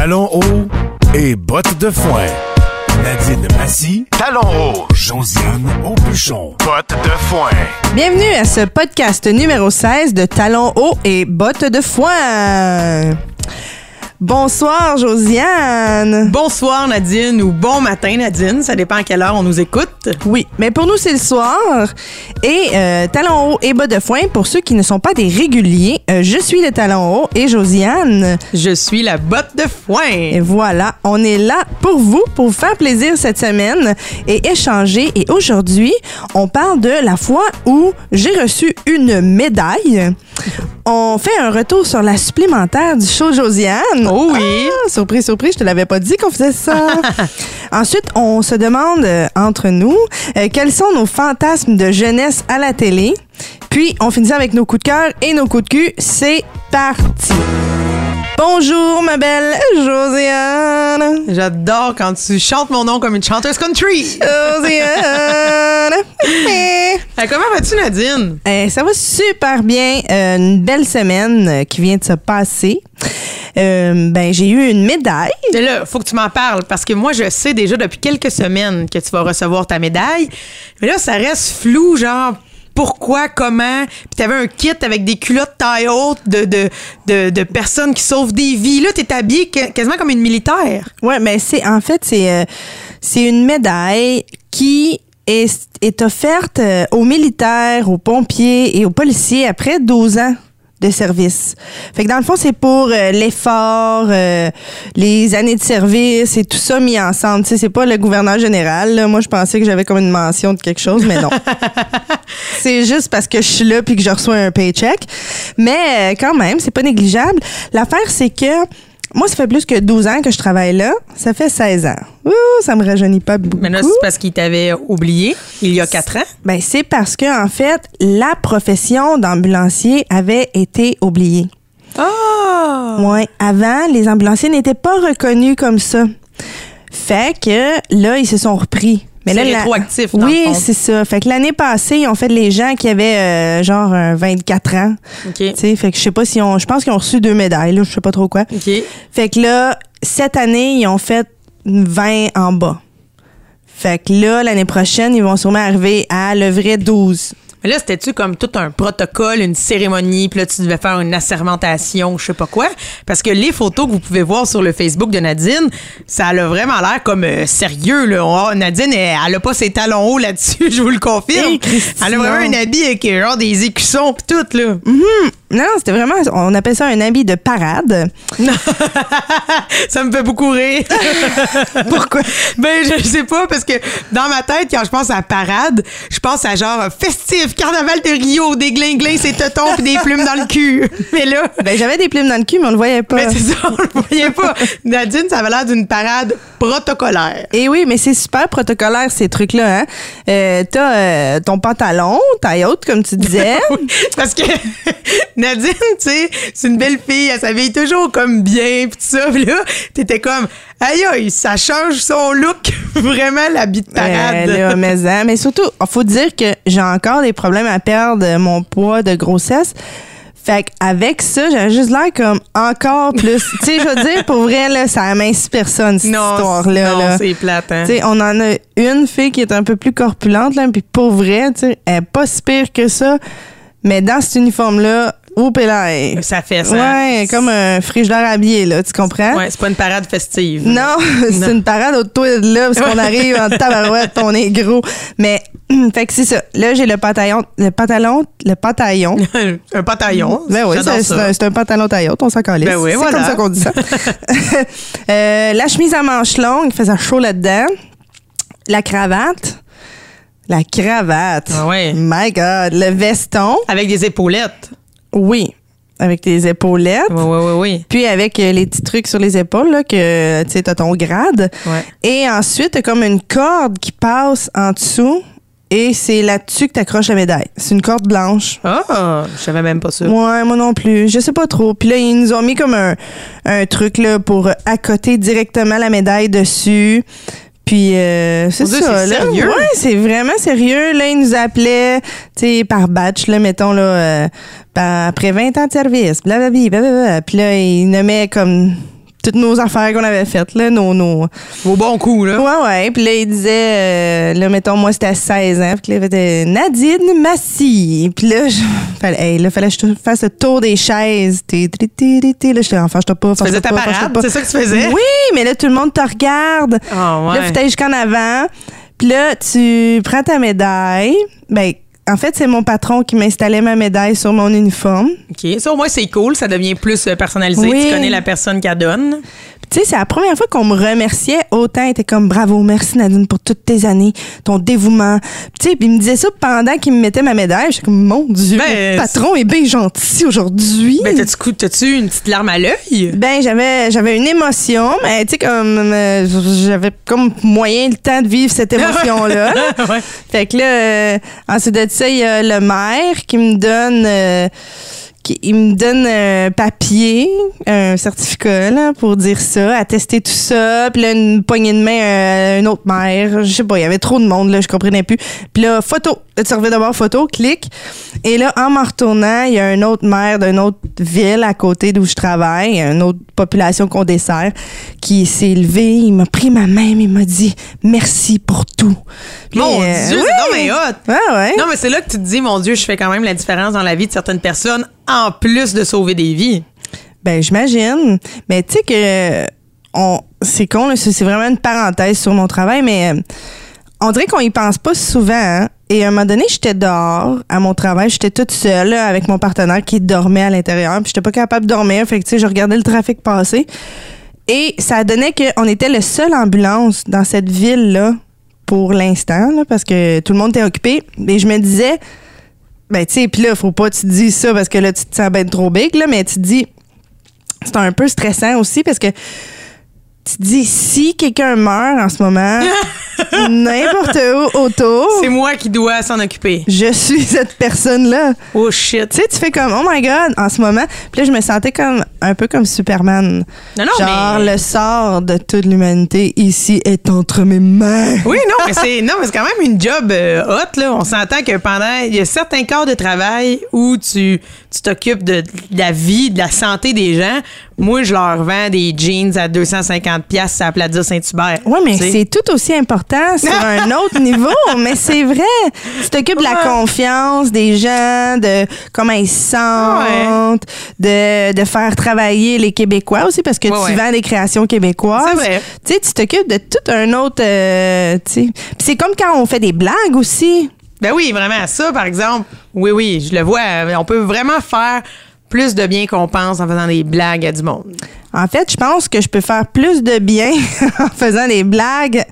Talons hauts et bottes de foin. Nadine Massy, talons hauts. Josiane Aubuchon, bottes de foin. Bienvenue à ce podcast numéro 16 de Talons hauts et bottes de foin. Bonsoir, Josiane. Bonsoir Nadine ou bon matin Nadine, ça dépend à quelle heure on nous écoute. Oui, mais pour nous, c'est le soir. Et euh, talons hauts et bas de foin, pour ceux qui ne sont pas des réguliers, euh, je suis le talon haut et Josiane. Je suis la botte de foin. Et voilà, on est là pour vous, pour vous faire plaisir cette semaine et échanger. Et aujourd'hui, on parle de la fois où j'ai reçu une médaille. On fait un retour sur la supplémentaire du show Josiane. Oh oui. Ah, surprise, surprise, je te l'avais pas dit qu'on faisait ça. Ensuite, on se demande euh, entre nous euh, quels sont nos fantasmes de jeunesse à la télé? Puis, on finit avec nos coups de cœur et nos coups de cul. C'est parti. Bonjour, ma belle Josiane. J'adore quand tu chantes mon nom comme une chanteuse country. Josiane. Eh, comment vas-tu Nadine? Eh, ça va super bien. Euh, une belle semaine qui vient de se passer. Euh, ben, j'ai eu une médaille. Et là, faut que tu m'en parles parce que moi, je sais déjà depuis quelques semaines que tu vas recevoir ta médaille. Mais là, ça reste flou, genre pourquoi, comment. Puis t'avais un kit avec des culottes taille haute de, de, de, personnes qui sauvent des vies. Là, t'es habillée quasiment comme une militaire. Ouais, mais c'est en fait c'est euh, une médaille qui est, est offerte euh, aux militaires, aux pompiers et aux policiers après 12 ans de service. Fait que dans le fond, c'est pour euh, l'effort, euh, les années de service et tout ça mis ensemble. Tu sais, c'est pas le gouverneur général. là. Moi, je pensais que j'avais comme une mention de quelque chose, mais non. c'est juste parce que je suis là puis que je reçois un paycheck. Mais euh, quand même, c'est pas négligeable. L'affaire, c'est que moi, ça fait plus que 12 ans que je travaille là. Ça fait 16 ans. Ouh, ça me rajeunit pas beaucoup. Mais là, c'est parce qu'il t'avait oublié il y a quatre ans? Ben, c'est parce que, en fait, la profession d'ambulancier avait été oubliée. Ah! Ouais, avant, les ambulanciers n'étaient pas reconnus comme ça. Fait que là, ils se sont repris. C'est là, rétroactif, dans Oui, c'est ça. Fait que l'année passée, ils ont fait les gens qui avaient euh, genre euh, 24 ans. OK. Tu sais, fait que je sais pas si on. Je pense qu'ils ont reçu deux médailles, là, je sais pas trop quoi. Fait que là, cette année, ils ont fait 20 en bas. Fait que là, l'année prochaine, ils vont sûrement arriver à le vrai 12. Mais là, c'était-tu comme tout un protocole, une cérémonie, puis là, tu devais faire une assermentation, je sais pas quoi? Parce que les photos que vous pouvez voir sur le Facebook de Nadine, ça a vraiment l'air comme euh, sérieux, là. On- Nadine, elle, elle a pas ses talons hauts là-dessus, je vous le confirme. Hey, elle a vraiment un habit avec euh, genre des écussons pis tout, là. Non, c'était vraiment, on appelle ça un habit de parade. ça me fait beaucoup rire. Pourquoi? Ben, je sais pas, parce que dans ma tête, quand je pense à parade, je pense à genre festif, carnaval de Rio, des glinglins, ses tetons pis des plumes dans le cul. Mais là, Ben, j'avais des plumes dans le cul, mais on le voyait pas. Mais c'est ça, on le voyait pas. Nadine, ça avait l'air d'une parade protocolaire. Et oui, mais c'est super protocolaire, ces trucs-là. Hein? Euh, T'as euh, ton pantalon, taille haute, comme tu disais. Oui, Parce que Nadine, tu sais, c'est une belle fille, elle s'habille toujours comme bien, pis tout ça. Pis là, t'étais comme, aïe aïe, ça change son look, vraiment l'habit de parade. Euh, là, mais, hein, mais surtout, il faut dire que j'ai encore des problèmes à perdre mon poids de grossesse. Fait avec ça, j'avais juste l'air comme encore plus. tu sais, je veux dire, pour vrai, là, ça amince personne, cette histoire-là. non, c'est plate, hein. Tu sais, on en a une fille qui est un peu plus corpulente, là, puis pour vrai, tu sais, elle est pas si pire que ça. Mais dans cet uniforme-là, oup là, Ça fait ça. Ouais, comme un frigidaire habillé, là, tu comprends? Ouais, c'est pas une parade festive. Non, c'est une parade au toit de là, parce qu'on arrive en tabarouette, on est gros. Mais, fait que c'est ça. Là, j'ai le pantalon, le pantalon, le pantalon. un pantalon. Ben oui, c'est c'est un, c'est pantalon taille haute, on s'en calisse. Ben oui, c'est voilà. comme ça qu'on dit ça. Euh, la chemise à manches longues, il faisait chaud là-dedans. La cravate. La cravate. Ah ouais. My God. Le veston. Avec des épaulettes. Oui. Avec tes épaulettes. Oui, oui, oui, oui. Puis avec euh, les petits trucs sur les épaules, là, que tu sais, t'as ton grade. Ouais. Et ensuite, t'as comme une corde qui passe en dessous. Et c'est là-dessus que t'accroches la médaille. C'est une corde blanche. Ah, je savais même pas ça. Ouais, moi non plus. Je sais pas trop. Puis là, ils nous ont mis comme un, un truc là pour accoter directement la médaille dessus. Puis euh, c'est ça, là. sérieux? Ouais, c'est vraiment sérieux. Là, ils nous appelaient, tu sais, par batch, là, mettons, là, euh, par- après 20 ans de service, blablabla, blablabla. Puis là, ils nommaient comme toutes nos affaires qu'on avait faites, là, nos, nos... Vos bons coups, là. Ouais, ouais. Puis là, il disait, euh, là, mettons, moi, c'était à 16 ans. Puis là, il était Nadine Massy. Puis là, je, fallait, hey, là, fallait que je fasse le tour des chaises. Là, j'étais, enfin, je pas. Tu faisais ta parade, c'est ça que tu faisais? Oui, mais là, tout le monde te regarde. Oh, ouais. Là, faut aller jusqu'en avant. Puis là, tu prends ta médaille. Ben, en fait, c'est mon patron qui m'installait ma médaille sur mon uniforme. OK. Ça, au moins, c'est cool. Ça devient plus euh, personnalisé. Oui. Tu connais la personne qui la donne. Tu sais, c'est la première fois qu'on me remerciait autant. Il était comme bravo, merci Nadine pour toutes tes années, ton dévouement. Tu sais, puis il me disait ça pendant qu'il me mettait ma médaille. J'étais comme mon Dieu, Ben, le patron est bien gentil aujourd'hui. Ben, t'as-tu t'as-tu une petite larme à l'œil? Ben, j'avais j'avais une émotion, mais tu sais comme euh, j'avais comme moyen le temps de vivre cette émotion là. ouais. Fait que là, euh, ensuite de y a le maire qui me donne, euh, il me donne un papier, un certificat là, pour dire ça, attester tout ça. Puis là, une poignée de main, euh, un autre maire. Je sais pas, il y avait trop de monde, là, je comprenais plus. Puis là, photo. Là, tu reviens d'abord photo, clique. Et là, en m'en retournant, il y a un autre maire d'une autre ville à côté d'où je travaille, une autre population qu'on dessert, qui s'est levé, il m'a pris ma main, il m'a dit merci pour tout. Puis, Mon euh, Dieu, oui. c'est hot. Ouais. Non, mais c'est là que tu te dis, mon Dieu, je fais quand même la différence dans la vie de certaines personnes, en plus de sauver des vies. Ben, j'imagine. Mais tu sais que c'est con, c'est vraiment une parenthèse sur mon travail, mais euh, on dirait qu'on y pense pas souvent. hein. Et à un moment donné, j'étais dehors à mon travail, j'étais toute seule avec mon partenaire qui dormait à l'intérieur, puis j'étais pas capable de dormir, fait que tu sais, je regardais le trafic passer. Et ça donnait qu'on était le seul ambulance dans cette ville-là pour l'instant, parce que tout le monde était occupé. Et je me disais, ben, tu sais, puis là, faut pas que tu te dises ça parce que là, tu te sens ben trop big, là, mais tu dis, c'est un peu stressant aussi parce que tu te dis, si quelqu'un meurt en ce moment, n'importe où autour, C'est moi qui dois s'en occuper. je suis cette personne-là. Oh shit. Tu sais, tu fais comme, oh my God, en ce moment. Puis là, je me sentais comme un peu comme Superman. Non, non, Genre, mais- le sort de toute l'humanité ici est entre mes mains. Oui, non, mais c'est non, mais c'est quand même une job euh, hot là. On s'entend que pendant il y a certains corps de travail où tu tu t'occupes de, de la vie, de la santé des gens. Moi, je leur vends des jeans à 250 pièces à Plaza Saint-Hubert. Oui, mais c'est tout aussi important sur un autre niveau. Mais c'est vrai. Tu t'occupes de la confiance des gens, de comment ils se sentent, de, de faire travailler les Québécois aussi, parce que Ouais, tu vends des créations québécoises. C'est vrai. Tu sais, tu t'occupes de tout un autre. euh, c'est comme quand on fait des blagues aussi. Ben oui, vraiment ça par exemple. Oui oui, je le vois, on peut vraiment faire plus de bien qu'on pense en faisant des blagues à du monde. En fait, je pense que je peux faire plus de bien en faisant des blagues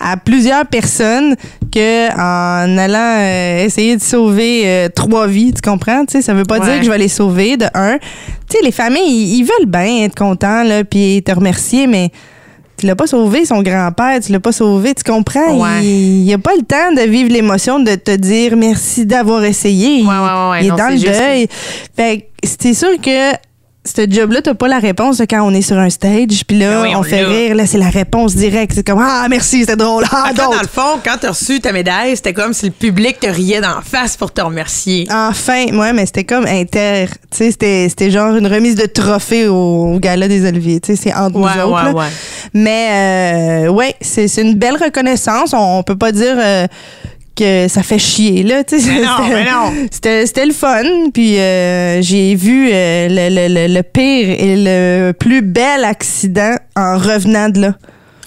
à plusieurs personnes que en allant euh, essayer de sauver euh, trois vies, tu comprends? Tu sais, ça veut pas Ouais. dire que je vais les sauver de un. Tu sais, les familles, ils, ils veulent bien être contents là, puis te remercier, mais tu l'as pas sauvé son grand-père, tu l'as pas sauvé, tu comprends? Ouais. Il, il a pas le temps de vivre l'émotion de te dire merci d'avoir essayé. Ouais, il est Non, dans le deuil. Fait que c'est sûr que ce job-là, t'as pas la réponse de quand on est sur un stage, puis là, Ben oui, on, on fait rire, là, c'est la réponse directe. C'est comme Ah, merci, c'était drôle. Ah, fait, dans le fond, quand t'as reçu ta médaille, c'était comme si le public te riait d'en face pour te remercier. Enfin, ouais, mais c'était comme inter. Tu sais, c'était, c'était genre une remise de trophée au, au gala des Oliviers. Tu sais, c'est entre Ouais, nous autres. ouais, là. ouais. Mais, euh, ouais, c'est, c'est une belle reconnaissance. On, on peut pas dire. euh, que ça fait chier là tu sais c'était- le fun puis euh, j'ai vu euh, le, le- le- le pire et le plus bel accident en revenant de là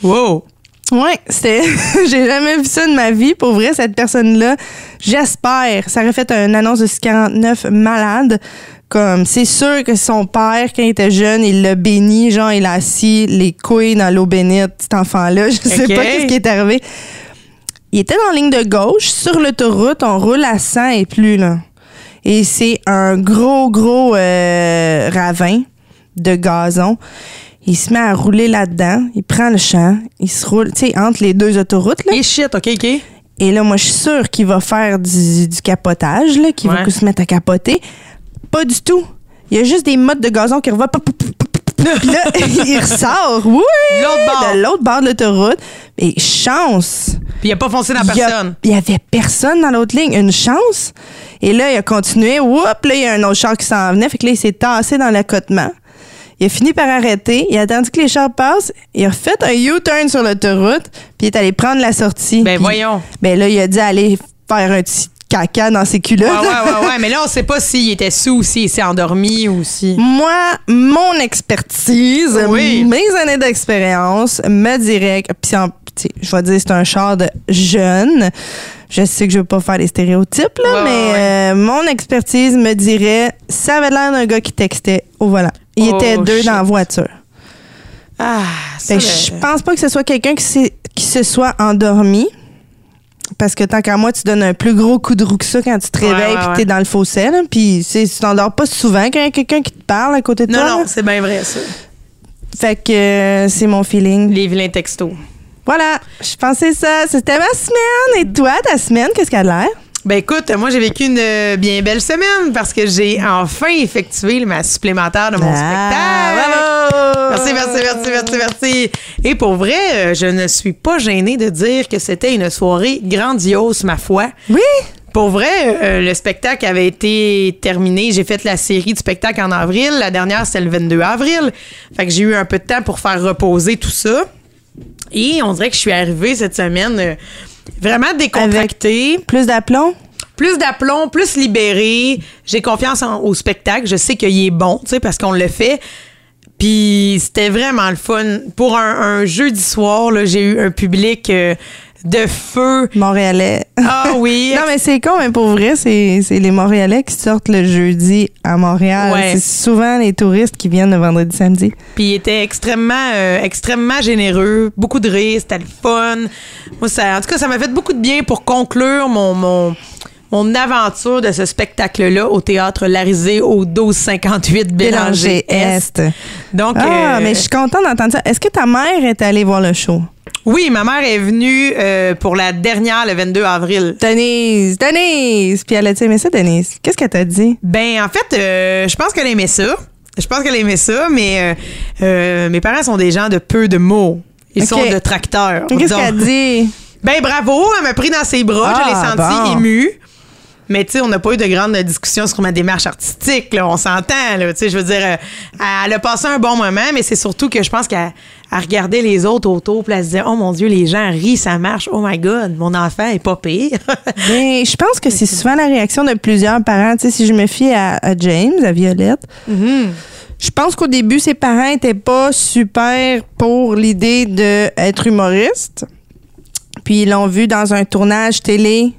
Wow. Ouais, c'était. J'ai jamais vu ça de ma vie. Pour vrai, cette personne-là, j'espère. Ça aurait fait une annonce de 49 malade. Comme, c'est sûr que son père, quand il était jeune, il l'a béni. Genre, il a assis les couilles dans l'eau bénite, cet enfant-là. Je sais pas qu'est-ce qui est arrivé. Il était dans la ligne de gauche, sur l'autoroute. On roule à 100 et plus, là. Et c'est un gros, gros euh, ravin de gazon. Il se met à rouler là-dedans. Il prend le champ. Il se roule, tu sais, entre les deux autoroutes, là. Et shit, OK, OK. Et là, moi, je suis sûre qu'il va faire du, du capotage, là, qu'il Ouais. va se mettre à capoter. Pas du tout. Il y a juste des mottes de gazon qui revolent. Puis là, il ressort. Oui! L'autre bord. De l'autre bord de l'autoroute. Et chance. Puis il a pas foncé dans Il personne. Il y avait personne dans l'autre ligne. Une chance. Et là, il a continué. Whoop! Là, il y a un autre char qui s'en venait. Fait que là, il s'est tassé dans l'accotement. Il a fini par arrêter. Il a attendu que les chars passent. Il a fait un U-turn sur l'autoroute. Puis il est allé prendre la sortie. Ben voyons. Ben là, il a dit aller faire un petit caca dans ses culottes. ouais, ouais, ouais. Mais là, on sait pas s'il était sous ou s'il s'est endormi ou si. Moi, mon expertise, Oui. mes années d'expérience me dirait que, puis je vais dire c'est un char de jeune. Je sais que je veux pas faire les stéréotypes là, Ouais, mais euh, mon expertise me dirait ça avait l'air d'un gars qui textait au volant. Il Oh, était deux shit. dans la voiture. Ah, que je pense pas que ce soit quelqu'un qui se soit endormi. Parce que tant qu'à moi, tu donnes un plus gros coup de roue que ça quand tu te Ouais, réveilles ouais, puis ouais. t'es dans le fossé. Là, puis tu t'endors pas souvent quand il y a quelqu'un qui te parle à côté de Non, toi. non, là. c'est bien vrai, ça. Fait que euh, c'est mon feeling. Les vilains textos. Voilà, je pensais ça. C'était ma semaine. Et toi, ta semaine, qu'est-ce qu'elle a l'air? Ben écoute, moi j'ai vécu une euh, bien belle semaine parce que j'ai enfin effectué ma supplémentaire de mon spectacle. bravo! Merci, merci, merci, merci, merci. Et pour vrai, euh, je ne suis pas gênée de dire que c'était une soirée grandiose, ma foi. Oui? Pour vrai, euh, le spectacle avait été terminé. J'ai fait la série du spectacle en avril. La dernière, c'était le 22 avril. Fait que j'ai eu un peu de temps pour faire reposer tout ça. Et on dirait que je suis arrivée cette semaine euh, vraiment décontractée. Plus d'aplomb? Plus d'aplomb, plus libéré. J'ai confiance en- au spectacle. Je sais qu'il est bon, tu sais, parce qu'on le fait. Puis c'était vraiment le fun. Pour un, un jeudi soir, j'ai eu un public euh, de feu. Montréalais. Ah oui. non, mais c'est con, mais pour vrai, c'est les Montréalais qui sortent le jeudi à Montréal. Ouais. C'est souvent les touristes qui viennent le vendredi, samedi. Puis il était extrêmement, euh, extrêmement généreux, beaucoup de rire, c'était le fun. Moi, ça, en tout cas, ça m'a fait beaucoup de bien pour conclure mon, mon, mon aventure de ce spectacle-là au théâtre Larisée au 1258 Bélanger Est. Donc, Ah, euh, mais je suis contente d'entendre ça. Est-ce que ta mère est allée voir le show? oui, ma mère est venue euh, pour la dernière, le 22 avril. Denise, Denise! Puis elle a dit, aimé ça, Denise? Qu'est-ce qu'elle t'a dit? Ben, en fait, euh, je pense qu'elle aimait ça. Je pense qu'elle aimait ça, mais mes parents sont des gens de peu de mots. Ils sont de tracteurs. Qu'est-ce qu'elle dit? Ben bravo, elle m'a pris dans ses bras, je l'ai Ah, senti bon. émue. Mais tu sais, on n'a pas eu de grande discussion sur ma démarche artistique, là, on s'entend, là, tu sais, je veux dire, euh, elle a passé un bon moment, mais c'est surtout que je pense qu'elle elle regardait les autres autour, puis elle se disait, oh mon Dieu, les gens rient, ça marche, oh my God, mon enfant est pas pire. Ben, je pense que c'est souvent la réaction de plusieurs parents. Tu sais, si je me fie à, à James, à Violette, je pense qu'au début, ses parents étaient pas super pour l'idée d'être humoriste. Puis ils l'ont vu dans un tournage télé,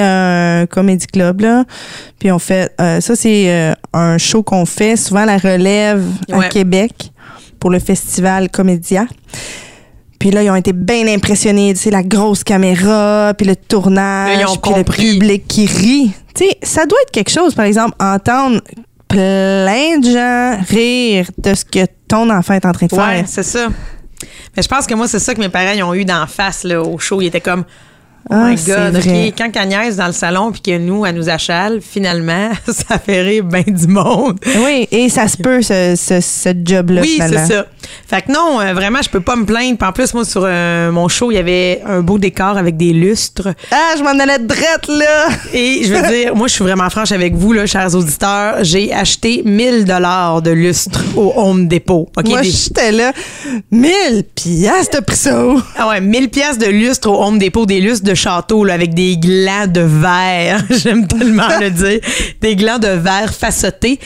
un comédie club, là. Puis on fait... euh, ça, c'est euh, un show qu'on fait, souvent à la relève à Ouais. Québec, pour le festival Comédia. Puis là, ils ont été bien impressionnés. Tu sais, la grosse caméra, puis le tournage, Là, puis le public qui rit. Tu sais, ça doit être quelque chose, par exemple, entendre plein de gens rire de ce que ton enfant est en train de ouais, faire. c'est ça. Mais je pense que moi, c'est ça que mes parents ils ont eu d'en face là, au show. Ils étaient comme, oh Ah, my c'est God, quand Agnès dans le salon, puis que nous, elle nous achale, finalement, ça fait rire bien du monde. Oui, et ça se peut, ce, ce, ce job-là, Oui, c'est ça. Fait que non, euh, vraiment, je peux pas me plaindre. Puis en plus, moi, sur euh, mon show, il y avait un beau décor avec des lustres. Ah, je m'en allais drette, là! Et je veux dire, moi, je suis vraiment franche avec vous, là, chers auditeurs. J'ai acheté 1000 dollars de lustres au Home Depot. Moi, Des- j'étais là. 1000 piastres, pris ça? Ah ouais, 1000 pièces de lustres au Home Depot, des lustres de château là, avec des glands de verre. J'aime tellement le dire. Des glands de verre facetés.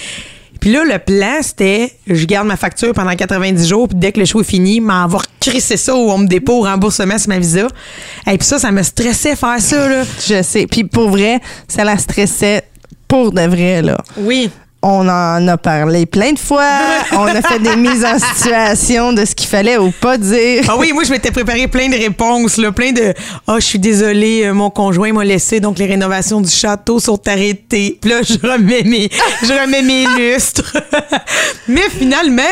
Puis là, le plan, c'était je garde ma facture pendant 90 jours, puis dès que le show est fini, m'envoie crisser ça au Home Depot, remboursement sur ma visa. Et puis ça, ça me stressait faire ça, là. Je sais. Puis pour vrai, ça la stressait pour de vrai, là. Oui. On en a parlé plein de fois. On a fait des mises en situation de ce qu'il fallait ou pas dire. Ah oui, moi, je m'étais préparé plein de réponses, là, plein de « Ah, je suis désolée, euh, mon conjoint m'a laissé, donc les rénovations du château sont arrêtées. » Puis là, je remets mes, je remets mes lustres. Mais finalement,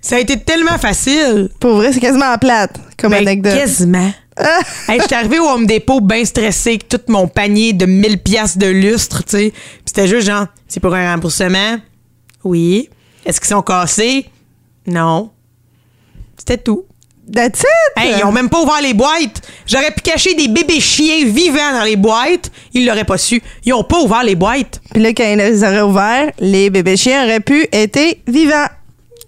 ça a été tellement facile. Pour vrai, c'est quasiment plate comme Ben, anecdote. Quasiment. Hey, je suis arrivée au Home Depot bien stressée avec tout mon panier de 1000 pièces de lustres, tu sais. C'était juste genre, c'est pour un remboursement? Oui. Est-ce qu'ils sont cassés? Non. C'était tout. That's it! Hey, ils ont même pas ouvert les boîtes. J'aurais pu cacher des bébés chiens vivants dans les boîtes. Ils l'auraient pas su. Ils ont pas ouvert les boîtes. Puis là, quand ils les auraient ouverts, les bébés chiens auraient pu être vivants.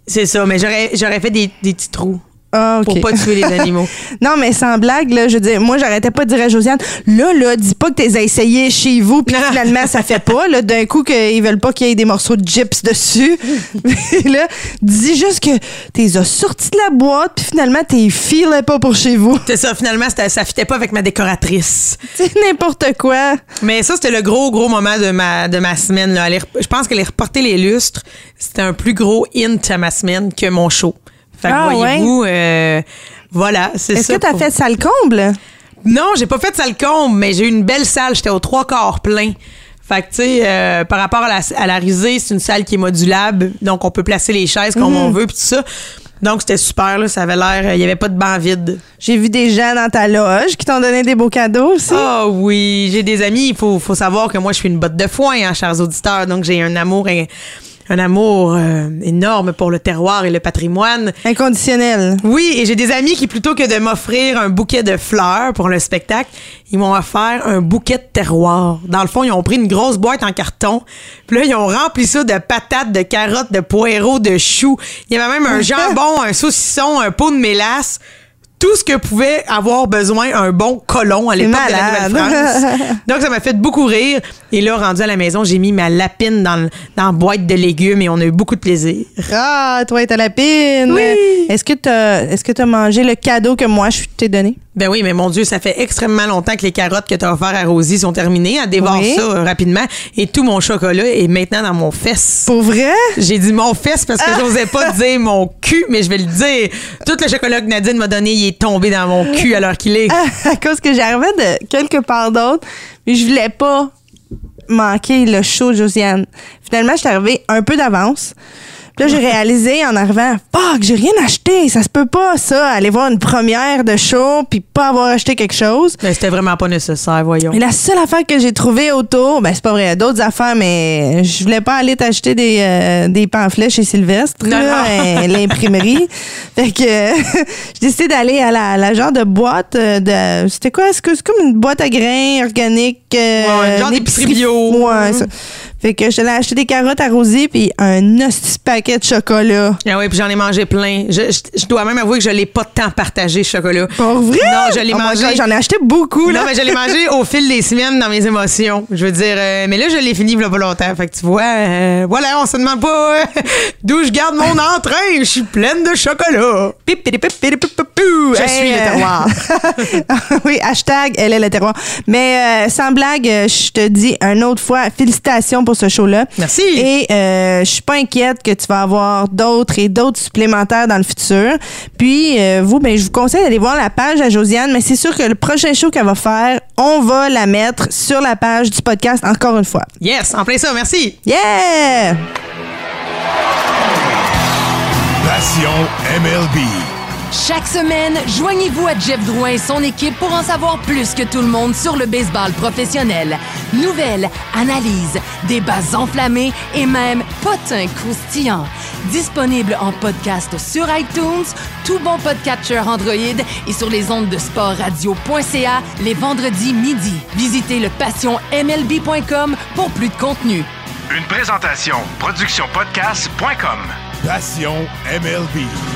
C'est ça, mais j'aurais, j'aurais fait des, des petits trous. Ah, OK. Pour pas tuer les animaux. non, mais sans blague, là, je dire, moi, j'arrêtais pas de dire à Josiane, là, là, dis pas que t'es essayé chez vous, puis finalement, ça fait pas, là, d'un coup, qu'ils veulent pas qu'il y ait des morceaux de gyps dessus. Là, dis juste que t'es as sorti de la boîte, puis finalement, t'es filais pas pour chez vous. C'est ça, finalement, ça fitait pas avec ma décoratrice. C'est n'importe quoi. Mais ça, c'était le gros, gros moment de ma, de ma semaine. Là. Je pense que les reporter les lustres, c'était un plus gros hint à ma semaine que mon show. Fait que Ah, voyez-vous, euh, voilà, c'est ça. Est-ce que t'as pour- fait ça le comble? Non, j'ai pas fait salle comble, mais j'ai eu une belle salle. J'étais aux trois quarts plein. Fait que, tu sais, euh, par rapport à la, à la risée, c'est une salle qui est modulable. Donc, on peut placer les chaises comme Mhm. on veut, puis tout ça. Donc, c'était super, là. Ça avait l'air... Il y avait pas de banc vide. J'ai vu des gens dans ta loge qui t'ont donné des beaux cadeaux aussi. Ah oui, j'ai des amis. Il faut, faut savoir que moi, je suis une botte de foin, hein, chers auditeurs. Donc, j'ai un amour, un amour euh, énorme pour le terroir et le patrimoine. Inconditionnel. Oui, et j'ai des amis qui, plutôt que de m'offrir un bouquet de fleurs pour le spectacle, ils m'ont offert un bouquet de terroir. Dans le fond, ils ont pris une grosse boîte en carton, puis là, ils ont rempli ça de patates, de carottes, de poireaux, de choux. Il y avait même un jambon, un saucisson, un pot de mélasse. Tout ce que pouvait avoir besoin un bon colon à l'époque de la. Nouvelle-France. Donc, ça m'a fait beaucoup rire. Et là, rendu à la maison, j'ai mis ma lapine dans, dans la boîte de légumes et on a eu beaucoup de plaisir. Ah, toi et ta lapine. Oui. Est-ce que est-ce que t'as mangé le cadeau que moi je t'ai donné? Ben oui, mais mon Dieu, ça fait extrêmement longtemps que les carottes que tu as offert à Rosie sont terminées. Elle dévore Oui. ça euh, rapidement. Et tout mon chocolat est maintenant dans mon fesse. Pour vrai? J'ai dit mon fesse parce que j'osais pas dire mon cul, mais je vais le dire. Tout le chocolat que Nadine m'a donné, il est tombé dans mon cul à l'heure qu'il est. À, cause que j'arrivais de quelque part d'autre, mais je voulais pas manquer le show Josiane. Finalement, je suis arrivée un peu d'avance. Puis là, j'ai réalisé en arrivant, fuck, j'ai rien acheté. Ça se peut pas, ça, aller voir une première de show puis pas avoir acheté quelque chose. Ben, C'était vraiment pas nécessaire, voyons. Et la seule affaire que j'ai trouvée autour, ben c'est pas vrai, d'autres affaires, mais je voulais pas aller t'acheter des, euh, des pamphlets chez Sylvestre, Non, là, non. l'imprimerie. fait que j'ai décidé d'aller à la, la genre de boîte euh, de. C'était quoi? C'est comme une boîte à grains organique. euh, Ouais, un genre d'épicerie épicerie- bio. Ouais, ça. Fait que je t'allais acheter des carottes à Rosie puis un hostie paquet de chocolat. Ah oui, puis j'en ai mangé plein. Je, je- je dois même avouer que je l'ai pas tant partagé, ce chocolat. Pour vrai? Non, je l'ai Oh mangé. J'en ai acheté beaucoup, là. Non, mais je l'ai mangé au fil des semaines dans mes émotions. Je veux dire, euh, mais là, je l'ai fini il y a pas longtemps. Fait que tu vois, euh, voilà, on se demande pas euh, d'où je garde mon entrain. Je suis pleine de chocolat. Pipidipipidipipou. Je suis le terroir. oui, hashtag elle est le terroir. Mais sans blague, je te dis une autre fois, félicitations pour ce show-là. Merci. Et euh, je suis pas inquiète que tu vas avoir d'autres et d'autres supplémentaires dans le futur. Puis euh, vous, ben je vous conseille d'aller voir la page à Josiane, mais c'est sûr que le prochain show qu'elle va faire, on va la mettre sur la page du podcast encore une fois. Yes, en plein ça, merci. Yeah! Passion MLB. Chaque semaine, joignez-vous à Jeff Drouin et son équipe pour en savoir plus que tout le monde sur le baseball professionnel. Nouvelles, analyses, débats enflammés et même potins croustillants. Disponible en podcast sur iTunes, tout bon podcatcher Android et sur les ondes de sportradio.ca les vendredis midi. Visitez le passionmlb.com pour plus de contenu. Une présentation productionpodcast.com. Passion MLB.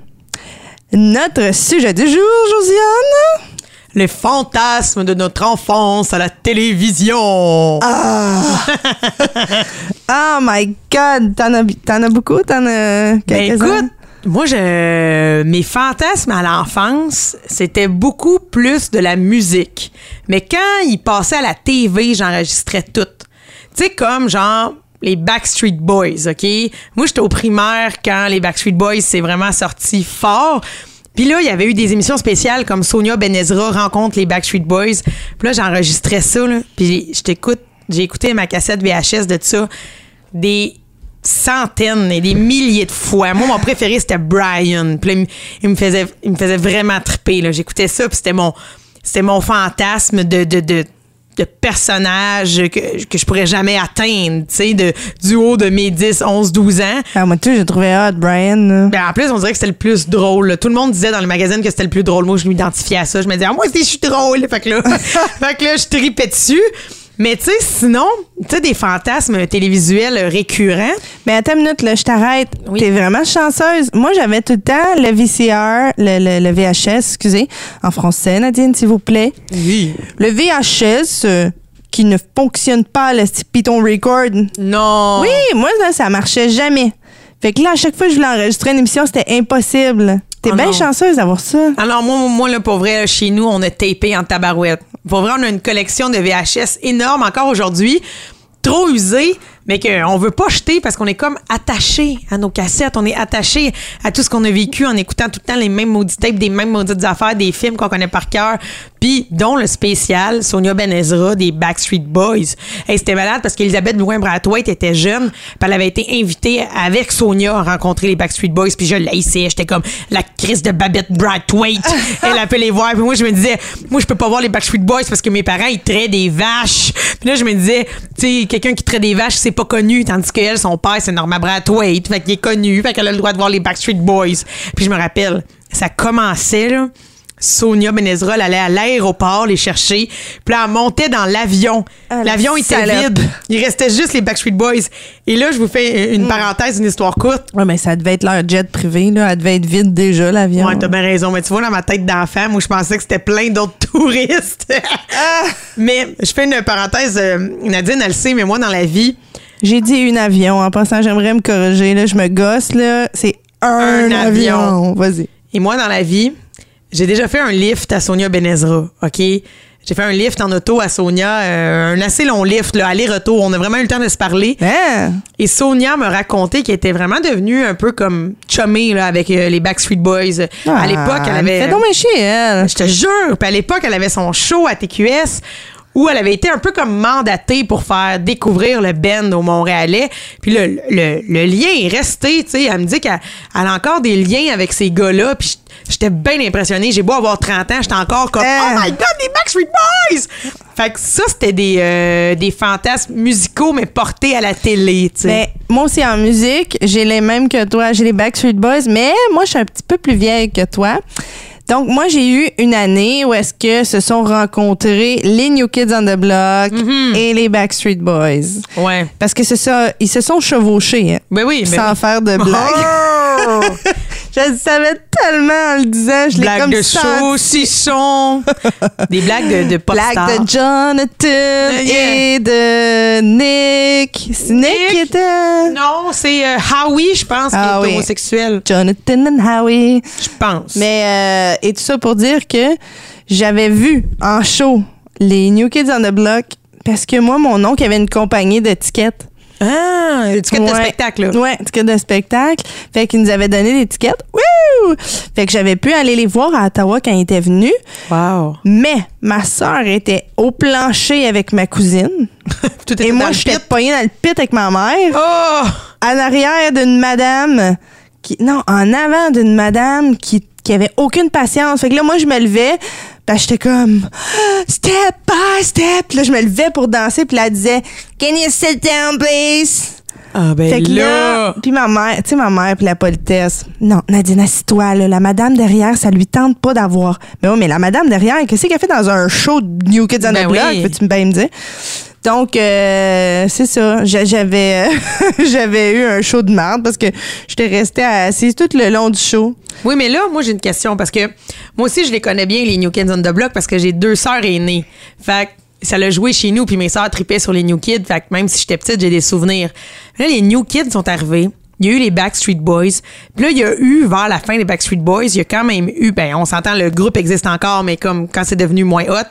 Notre sujet du jour, Josiane? Les fantasmes de notre enfance à la télévision. Ah! oh my God! T'en as, t'en as beaucoup? T'en as Ben quelques-uns? écoute, moi, je, mes fantasmes à l'enfance, c'était beaucoup plus de la musique. Mais quand ils passaient à la TV, j'enregistrais tout. Tu sais, comme genre les Backstreet Boys, OK? Moi, j'étais au primaire quand les Backstreet Boys, c'est vraiment sorti fort. Puis là, il y avait eu des émissions spéciales comme Sonia Benezra rencontre les Backstreet Boys. Puis là, j'enregistrais ça, là. Puis j'ai écouté ma cassette VHS de ça. Des centaines et des milliers de fois. Moi, mon préféré, c'était Brian. Puis là, il me- il me faisait, il me faisait vraiment triper. là. J'écoutais ça, puis c'était mon, c'était mon fantasme de, de, de, de personnage que, que je pourrais jamais atteindre, tu sais, de, du haut de mes 10, 11, 12 ans. Ah, moi, tu j'ai trouvé hot, Brian. Ben, en plus, on dirait que c'était le plus drôle. là. Tout le monde disait dans le magazine que c'était le plus drôle. Moi, je m'identifiais à ça. Je me disais, ah, moi aussi, je suis drôle. Fait que là, fait que là je tripais dessus. Mais tu sais, sinon, tu sais, des fantasmes télévisuels récurrents. Mais attends une minute, là, je t'arrête. Oui. T'es vraiment chanceuse. Moi, j'avais tout le temps le VCR, le, le- le VHS, excusez, en français, Nadine, s'il vous plaît. Oui. Le VHS euh, qui ne fonctionne pas, le petit Python Record. Non. Oui, moi, là, ça marchait jamais. Fait que là, à chaque fois que je voulais enregistrer une émission, c'était impossible. T'es Oh bien chanceuse d'avoir ça. Alors, moi, moi, là, pour vrai, chez nous, on a tapé en tabarouette. Pour vrai, on a une collection de VHS énorme encore aujourd'hui. Trop usée, mais qu'on veut pas jeter parce qu'on est comme attaché à nos cassettes. On est attaché à tout ce qu'on a vécu en écoutant tout le temps les mêmes maudits tapes, des mêmes maudites affaires, des films qu'on connaît par cœur. Puis, dont le spécial Sonia Benezra des Backstreet Boys. Hey, c'était malade parce qu'Elisabeth Blouin-Brathwaite était jeune. Puis elle avait été invitée avec Sonia à rencontrer les Backstreet Boys. Puis je l'haïssais. J'étais comme la crise de Babette Brathwaite. Elle a pu les voir. Puis moi, je me disais, moi, je peux pas voir les Backstreet Boys parce que mes parents, ils traient des vaches. Puis là, je me disais, tu sais, quelqu'un qui traite des vaches, c'est pas connu. Tandis qu'elle, son père, c'est Norma Brathwaite. Fait qu'il est connu. Fait qu'elle a le droit de voir les Backstreet Boys. Puis je me rappelle, ça commençait, là. Sonia Benezra, elle allait à l'aéroport les chercher. Puis là, elle montait dans l'avion. Ah, la l'avion était salope. vide. Il restait juste les Backstreet Boys. Et là, je vous fais une parenthèse, une histoire courte. Ouais, mais ça devait être leur jet privé, là. Elle devait être vide déjà, l'avion. Ouais, t'as bien raison. Mais tu vois, dans ma tête d'enfant, moi, je pensais que c'était plein d'autres touristes. Mais je fais une parenthèse. euh, Nadine, elle le sait, mais moi, dans la vie, J'ai dit une avion. En passant, j'aimerais me corriger, là. Je me gosse, là. C'est un, Un avion. avion. Vas-y. Et moi, dans la vie, j'ai déjà fait un lift à Sonia Benezra, OK? J'ai fait un lift en auto à Sonia, euh, un assez long lift, aller-retour. On a vraiment eu le temps de se parler. Hein? Et Sonia me racontait qu'elle était vraiment devenue un peu comme chumée là, avec euh, les Backstreet Boys. à l'époque, elle avait... Fais donc chier, elle. Je te jure. Puis à l'époque, elle avait son show à TQS où elle avait été un peu comme mandatée pour faire découvrir le band au Montréalais. Puis le, le, le lien est resté, tu sais. Elle me dit qu'elle elle a encore des liens avec ces gars-là. Puis j'étais bien impressionnée. J'ai beau avoir 30 ans, j'étais encore comme Euh. « Oh my God, les Backstreet Boys! » Fait que ça, c'était des, euh, des fantasmes musicaux, mais portés à la télé, tu sais. Mais moi aussi, en musique, j'ai les mêmes que toi. J'ai les Backstreet Boys, mais moi, je suis un petit peu plus vieille que toi. Donc, moi, j'ai eu une année où est-ce que se sont rencontrés les New Kids on the Block Mm-hmm. et les Backstreet Boys. Ouais. Parce que c'est ça, ils se sont chevauchés, hein, Ben oui, mais sans faire de blagues. Je le savais tellement en le disant. Je l'ai Blagues comme de saucisson. des blagues de, de pop Blague star. de Jonathan yeah. et de Nick. C'est Nick, Nick? qui était... Non, c'est euh, Howie, je pense, Ah qui est oui. homosexuel. Jonathan and Howie. Je pense. Mais, euh, et tout ça pour dire que j'avais vu en show les New Kids on the Block parce que moi, mon oncle avait une compagnie d'étiquettes. Ah, l'étiquette de Ouais. spectacle, là. Ouais, ticket de spectacle. Fait qu'ils nous avaient donné des tickets. Wouh! Fait que j'avais pu aller les voir à Ottawa quand ils étaient venus. Wow. Mais ma soeur était au plancher avec ma cousine. Tout Et moi, j'étais poignée dans le pit avec ma mère. Oh! en arrière d'une madame qui non en avant d'une madame qui qui avait aucune patience fait que là moi je me levais j'étais comme step by step Puis là je me levais pour danser puis là elle disait can you sit down please? Ah, ben fait que là, puis ma mère, tu sais, ma mère, puis la politesse. Non, Nadine, assis-toi, là. La madame derrière, ça lui tente pas d'avoir. Mais oui, mais la madame derrière, qu'est-ce qu'elle fait dans un show de New Kids on Ben the Block? oui. Peux-tu bien me dire? Donc, euh, c'est ça. J'a- J'avais, j'avais eu un show de merde parce que j'étais restée assise tout le long du show. Oui, mais là, moi, j'ai une question parce que moi aussi, je les connais bien, les New Kids on the Block, parce que j'ai deux sœurs aînées. Fait que ça l'a joué chez nous, puis mes sœurs tripaient sur les New Kids. Fait que même si j'étais petite, j'ai des souvenirs. Là, les New Kids sont arrivés. Il y a eu les Backstreet Boys. Puis là, il y a eu, vers la fin des Backstreet Boys, il y a quand même eu, ben, on s'entend, le groupe existe encore, mais comme quand c'est devenu moins hot,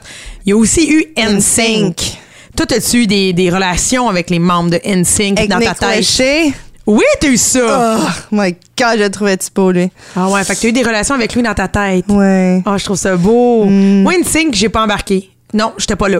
il y a aussi eu NSYNC. Toi, as-tu eu des, des relations avec les membres de NSYNC Avec dans Nick ta tête? Oui, t'as eu ça! Oh my God, je le trouvais tu beau, lui. Ah ouais, fait que t'as eu des relations avec lui dans ta tête. Ouais. Ah, je trouve ça beau. Mm. Moi, NSYNC, j'ai pas embarqué. Non, j'étais pas là.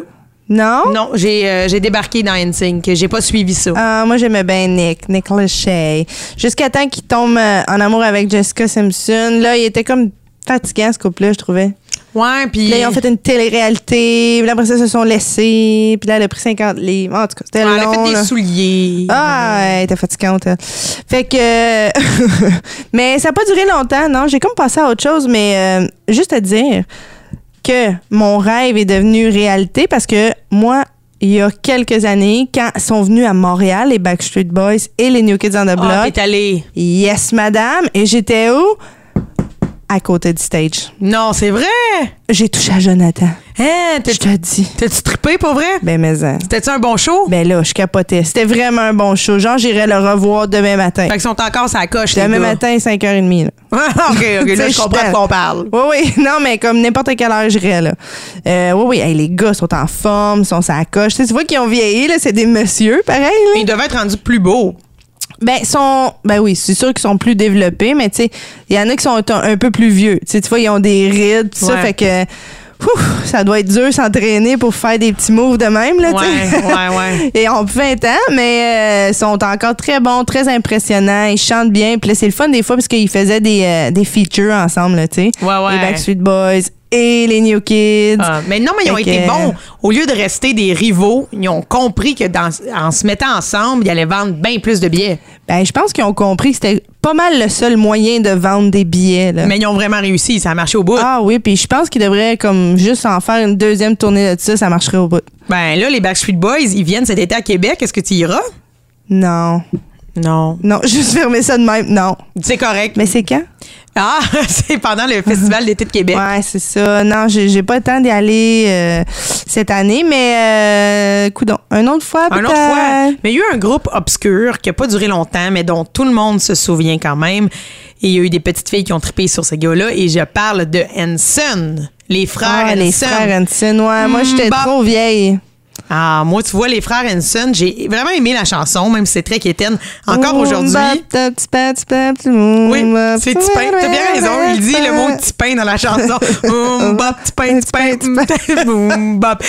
Non? Non, j'ai euh, débarqué dans NSYNC. J'ai pas suivi ça. Ah, moi, j'aimais bien Nick, Nick Lachey. Jusqu'à temps qu'il tombe euh, en amour avec Jessica Simpson. Là, il était comme fatigant, ce couple-là, je trouvais. Ouais, puis. Là, ils ont fait une télé-réalité. Puis là, après ça, ils se sont laissés. Puis là, elle a pris 50 livres. En tout cas, c'était Ouais, elle a long. fait des là. souliers. Ah, elle était fatigante. elle. Fait que. mais ça n'a pas duré longtemps, non? J'ai comme passé à autre chose, mais euh, juste à dire que mon rêve est devenu réalité parce que moi, il y a quelques années, quand sont venus à Montréal, les Backstreet Boys et les New Kids on the Ah, Block, t'es allé. yes, madame, et j'étais où? À côté du stage. Non, c'est vrai. J'ai touché à Jonathan. Hein, Je te dis. t'es-tu trippé pour vrai? Ben, mais hein. C'était-tu un bon show? Ben là, je capotais. C'était vraiment un bon show. Genre, j'irais le revoir demain matin. Fait qu'ils sont encore sa coche, les Demain matin, 5h30. Là. ok, ok, là, je comprends de quoi on parle. Oui, oui. Non, mais comme n'importe quelle heure, j'irais, là. Euh, oui, oui. Hey, les gars sont en forme, sont sa coche. Tu sais, tu vois qu'ils ont vieilli, là. C'est des messieurs, pareil, là. Ils devaient être rendus plus beaux. Ben, sont. Ben oui, c'est sûr qu'ils sont plus développés, mais tu sais, il y en a qui sont un, un peu plus vieux. Tu sais, tu vois, ils ont des rides, tout ça. Fait que. ouf, ça doit être dur s'entraîner pour faire des petits moves de même, là, tu Ouais, sais. ouais, ouais. Et on peut 20 ans, mais euh, ils sont encore très bons, très impressionnants. Ils chantent bien. Puis là, c'est le fun des fois parce qu'ils faisaient des, euh, des features ensemble, là, tu sais. Ouais, ouais. Les Backstreet Boys et les New Kids. Ah, mais non, mais ils ont été bons. Au lieu de rester des rivaux, ils ont compris que dans, en se mettant ensemble, ils allaient vendre bien plus de billets. Ben, je pense qu'ils ont compris que c'était pas mal le seul moyen de vendre des billets, là. Mais ils ont vraiment réussi. Ça a marché au bout. Ah oui, puis je pense qu'ils devraient comme juste en faire une deuxième tournée de ça, ça marcherait au bout. Ben là, les Backstreet Boys, ils viennent cet été à Québec. Est-ce que tu iras? Non. Non. Non, juste fermer ça de même. Non. C'est correct. Mais c'est quand? Ah, c'est pendant le Festival d'été de Québec. Ouais, c'est ça. Non, j'ai pas le temps d'y aller euh, cette année, mais euh, coudon, une autre fois Un autre fois. Mais il y a eu un groupe obscur qui n'a pas duré longtemps, mais dont tout le monde se souvient quand même. Et il y a eu des petites filles qui ont trippé sur ce gars-là. Et je parle de Hanson. Les frères Ah, les Hanson. frères Hanson. Ouais, moi, j'étais bah. trop vieille. Ah, moi, tu vois, les frères Hanson, j'ai vraiment aimé la chanson, même si c'est très quétaine. Encore aujourd'hui. Oui, c'est Tipin. T'as bien raison. Il dit le mot Tipin dans la chanson. Bop.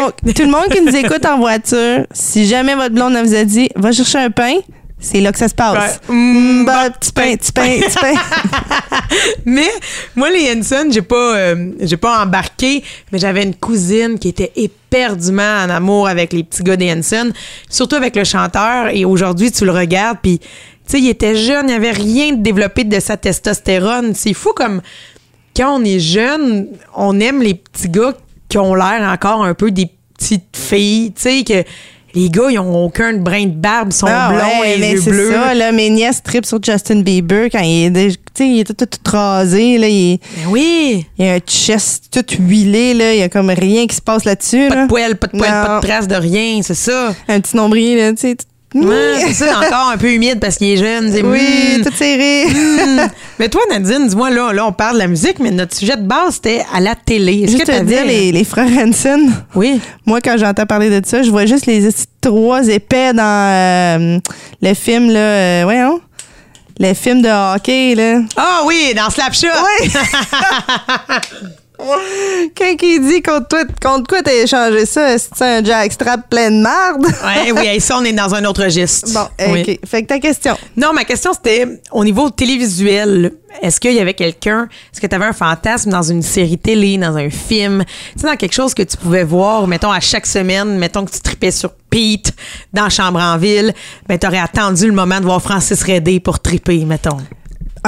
Donc, tout le monde qui nous écoute en voiture, si jamais votre blonde vous a dit, va chercher un pain, c'est là que ça se passe. Ouais. Mm, Bah, petit pain, petit pain, petit pain. Mais moi, les Henson, j'ai pas, euh, j'ai pas embarqué, mais j'avais une cousine qui était éperdument en amour avec les petits gars des Henson, surtout avec le chanteur. Et aujourd'hui, tu le regardes, puis tu sais, il était jeune, il avait rien de développé de sa testostérone. C'est fou comme quand on est jeune, on aime les petits gars qui ont l'air encore un peu des petites filles, tu sais que les gars, ils ont aucun brin de barbe, ils sont Ah blonds ouais, et les yeux c'est bleus. ça, là, mes nièces trippent sur Justin Bieber quand il est, dé- tu sais, il est tout, tout, tout rasé, là, il, Mais oui! il a un chest tout huilé, là, il y a comme rien qui se passe là-dessus, Pas là. de poils, pas de poils, Non. pas de traces de rien, c'est ça. Un petit nombril, là, tu sais. Ouais, c'est ça, encore un peu humide parce qu'il est jeune. c'est- Oui, Mm. tout serré. Mm. Mais toi, Nadine, dis-moi, là, là, on parle de la musique, mais notre sujet de base, c'était à la télé. Est-ce que te dire, t'avais- les, les frères Hanson, Oui. moi, quand j'entends parler de ça, je vois juste les trois épais dans euh, le film, là, euh, voyons, le film de hockey, là. Ah oui, dans Slapshot. Oui! Quand il dit contre toi, contre quoi t'as échangé ça? C'est un jackstrap plein de marde? Ouais, oui, ça, on est dans un autre registre. Bon, Oui. OK. Fait que ta question. Non, ma question, c'était au niveau télévisuel. Est-ce qu'il y avait quelqu'un, est-ce que tu avais un fantasme dans une série télé, dans un film, tu sais, dans quelque chose que tu pouvais voir, mettons, à chaque semaine, mettons que tu tripais sur Pete dans Chambre en ville, ben, t'aurais attendu le moment de voir Francis Redé pour triper, mettons.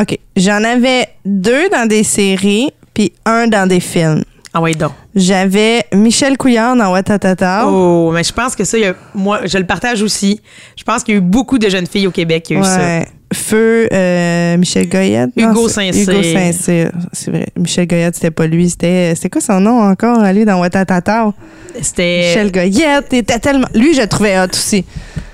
OK. J'en avais deux dans des séries, puis un dans des films. Ah ouais, donc. J'avais Michel Couillard dans Watatata. Oh, mais je pense que ça, il y a- moi, je le partage aussi. Je pense qu'il y a eu beaucoup de jeunes filles au Québec qui ont eu ça. Feu, euh, Michel Goyette. Hugo Saint-Cyr. Hugo Saint-Cyr. C'est vrai. Michel Goyette, c'était pas lui. C'était, c'était quoi son nom encore, lui, dans Watatata? C'était. Michel Goyette. il était tellement. Lui, je le trouvais hot aussi.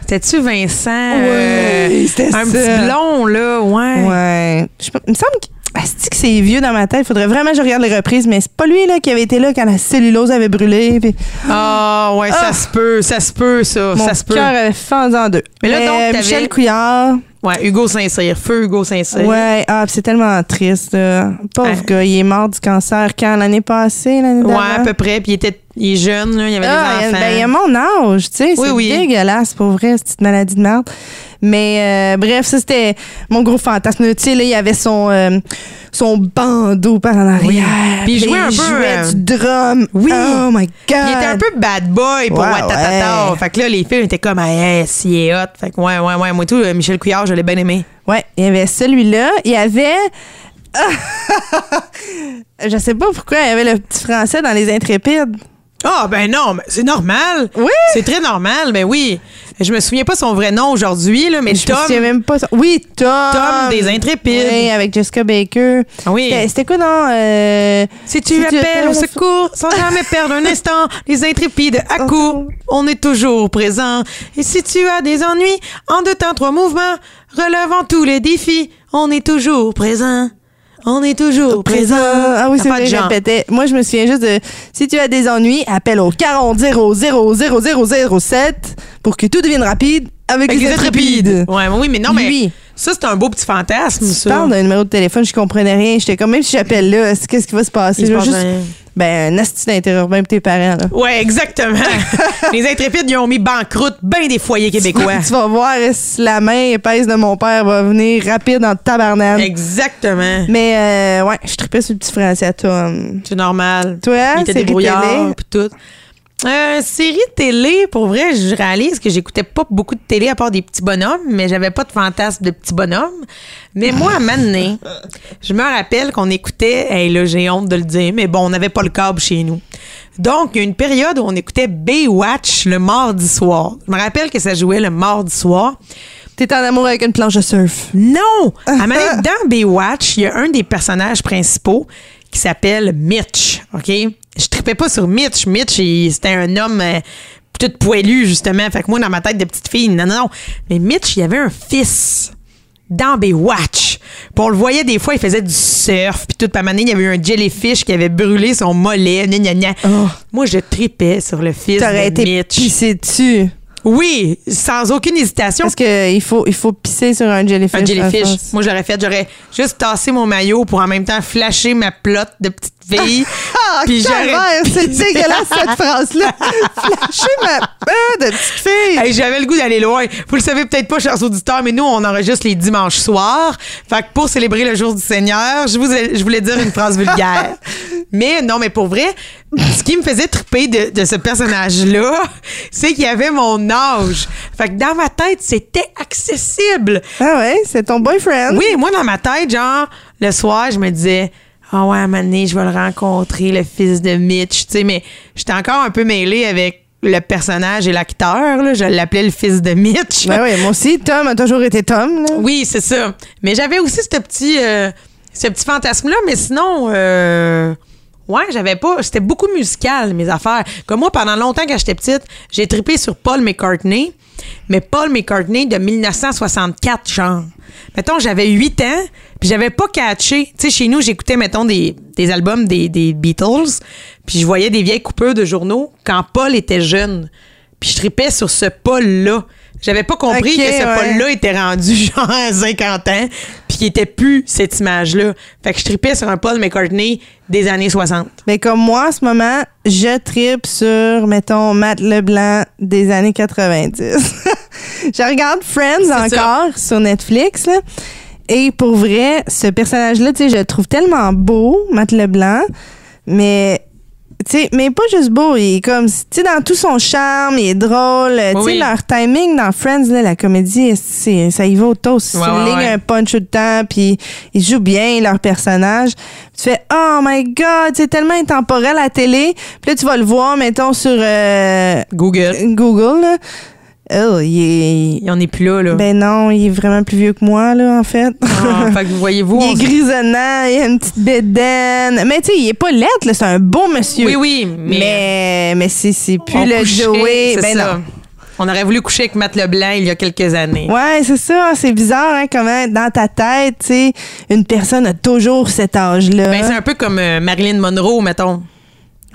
C'était-tu Vincent? Ouais, euh, c'était Un ça. petit blond, là, ouais. Ouais. Je il me semble que Asti que c'est vieux dans ma tête. Faudrait vraiment que je regarde les reprises, mais c'est pas lui là qui avait été là quand la cellulose avait brûlé. puis Ah, ouais, ça Ah. se peut, ça se peut, ça, mon ça se peut. cœur avait fendu en deux. Mais là, donc, t'avais- Michel Couillard. Ouais, Hugo Saint-Cyr, feu Hugo Saint-Cyr. Ouais, ah, c'est tellement triste. là. Pauvre Ouais. gars, il est mort du cancer quand? L'année passée, l'année Ouais, à peu près. Puis il était il est jeune, là, il y avait Ah, des il y a- enfants. ben, il y a mon âge, tu sais. Oui, c'est oui. dégueulasse, pour vrai, cette petite maladie de merde. Mais euh, bref, ça, c'était mon gros fantasme. Tu sais, là, il y avait son, euh, son bandeau par en arrière. Puis il jouait un peu, jouait euh, du drum. Oui. Oh my God. Il était un peu bad boy pour Ouais, Watatata. ouais. Fait que là, les films étaient comme, ah, yes, il est hot. Fait que ouais, ouais, ouais. Moi, tout, Michel Couillard, je l'ai bien aimé. Ouais, il y avait celui-là. Il y avait... Je sais pas pourquoi il y avait le petit français dans Les Intrépides. Ah, ben non, mais c'est normal. Oui. C'est très normal, ben oui. Je me souviens pas son vrai nom aujourd'hui, là, mais Je me Tom. souviens même pas. son- Oui, Tom. Tom des Intrépides. Oui, avec Jessica Baker. Ah oui. C'était- C'était quoi, non? Euh, Si tu appelles au secours sans jamais perdre un instant, les intrépides à coup, on est toujours présent. Et si tu as des ennuis, en deux temps, trois mouvements, relevant tous les défis, on est toujours présent. On est toujours présent. Ah oui, c'est vrai, je répétais. Moi, je me souviens juste de si tu as des ennuis, appelle au 40 0 0 0 0 0 7 pour que tout devienne rapide avec, Avec les intrépides. intrépides. Ouais, oui, mais non, mais Lui. ça, c'est un beau petit fantasme, Tu ça. parles d'un numéro de téléphone, je comprenais rien. J'étais comme, même si j'appelle là, est-ce- qu'est-ce qui va se passer? Il se là? passe Juste, rien. Ben, un asti d'interurbain pour tes parents, là. Ouais, exactement. les intrépides, ils ont mis banqueroute bien des foyers québécois. tu vas voir si la main épaisse de mon père va venir rapide dans le tabarnane. Exactement. Mais, euh, ouais, je tripais sur le petit français à Tom. C'est normal. Toi, Il était série débrouillard, télé? puis tout. Euh, série télé, pour vrai, je réalise que j'écoutais pas beaucoup de télé à part des petits bonhommes, mais j'avais pas de fantasme de petits bonhommes. Mais moi, à donné, je me rappelle qu'on écoutait, hey, là, j'ai honte de le dire, mais bon, on n'avait pas le câble chez nous. Donc, il y a une période où on écoutait Baywatch le mardi soir. Je me rappelle que ça jouait le mardi soir. T'es en amour avec une planche de surf. Non! À donné, dans Baywatch, il y a un des personnages principaux qui s'appelle Mitch. OK? Je tripais pas sur Mitch. Mitch, c'était un homme euh, tout poilu, justement. Fait que moi, dans ma tête de petite fille, non, non, non. Mais Mitch, il avait un fils dans Baywatch. Puis on le voyait des fois, il faisait du surf. Puis tout, puis à un moment donné, il y avait eu un jellyfish qui avait brûlé son mollet. Gna, gna, gna. Moi, je tripais sur le fils Oh. T'aurais de été Mitch. pissé dessus. Oui, sans aucune hésitation. Parce qu'il faut, il faut pisser sur un jellyfish. Un jellyfish. Moi, je l'aurais fait. J'aurais juste tassé mon maillot pour en même temps flasher ma plotte de petite fille. Ah, Puis calvaire, c'est dégueulasse cette phrase-là. Flasher ma euh, de petite fille. Hey, J'avais le goût d'aller loin. Vous le savez peut-être pas, chers auditeurs, mais nous, on enregistre les dimanches soirs. Fait que pour célébrer le jour du Seigneur, je, vous, je voulais dire une phrase vulgaire. mais non, mais pour vrai, ce qui me faisait triper de, de ce personnage-là, c'est qu'il avait mon âge. Fait que dans ma tête, c'était accessible. Ah ouais, c'est ton boyfriend. Oui, moi, dans ma tête, genre, le soir, je me disais, ah ouais, à un moment donné, je vais le rencontrer, le fils de Mitch, tu sais, mais j'étais encore un peu mêlée avec le personnage et l'acteur, là. Je l'appelais le fils de Mitch. Ben oui, moi aussi, Tom a toujours été Tom. là. Oui, c'est ça. Mais j'avais aussi ce petit, euh, ce petit fantasme-là, mais sinon, euh, ouais, j'avais pas. C'était beaucoup musical, mes affaires. Comme moi, pendant longtemps, quand j'étais petite, j'ai trippé sur Paul McCartney, mais Paul McCartney de 1964, genre. Mettons, j'avais 8 ans, puis j'avais pas catché. Tu sais, chez nous, j'écoutais, mettons, des, albums des, des Beatles, puis je voyais des vieilles coupures de journaux quand Paul était jeune. Puis je tripais sur ce Paul-là. J'avais pas compris que ce ouais. Paul-là était rendu genre à 50 ans, puis qu'il était plus cette image-là. Fait que je tripais sur un Paul McCartney des années 60. Mais comme moi, en ce moment, je tripe sur, mettons, Matt Leblanc des années 90. je regarde Friends encore sur Netflix, là. Et pour vrai, ce personnage-là, tu sais, je le trouve tellement beau, Matt Leblanc, mais tu sais, mais pas juste beau, il est comme, tu dans tout son charme, il est drôle. Oui. leur timing dans Friends, là, la comédie, c'est, ça y va au toast. Ils Ouais, ouais. un punch tout le temps, puis ils jouent bien leur personnage. Tu fais, oh my god, c'est tellement intemporel à la télé. Puis là, tu vas le voir, mettons, sur euh, Google. Google, là. Oh, il est. Il en est plus là, là. Ben non, il est vraiment plus vieux que moi, là, en fait. Ah, fait que voyez-vous. il est grisonnant, il a une petite bédaine. Mais tu sais, il est pas lettre, là, c'est un beau monsieur. Oui, oui, mais. Mais, mais c'est, c'est plus on le coucherait, Joey. Ben ça. non. On aurait voulu coucher avec Matt Leblanc il y a quelques années. Ouais, c'est ça. C'est bizarre, hein, comment dans ta tête, tu sais, une personne a toujours cet âge-là. Ben, c'est un peu comme euh, Marilyn Monroe, mettons.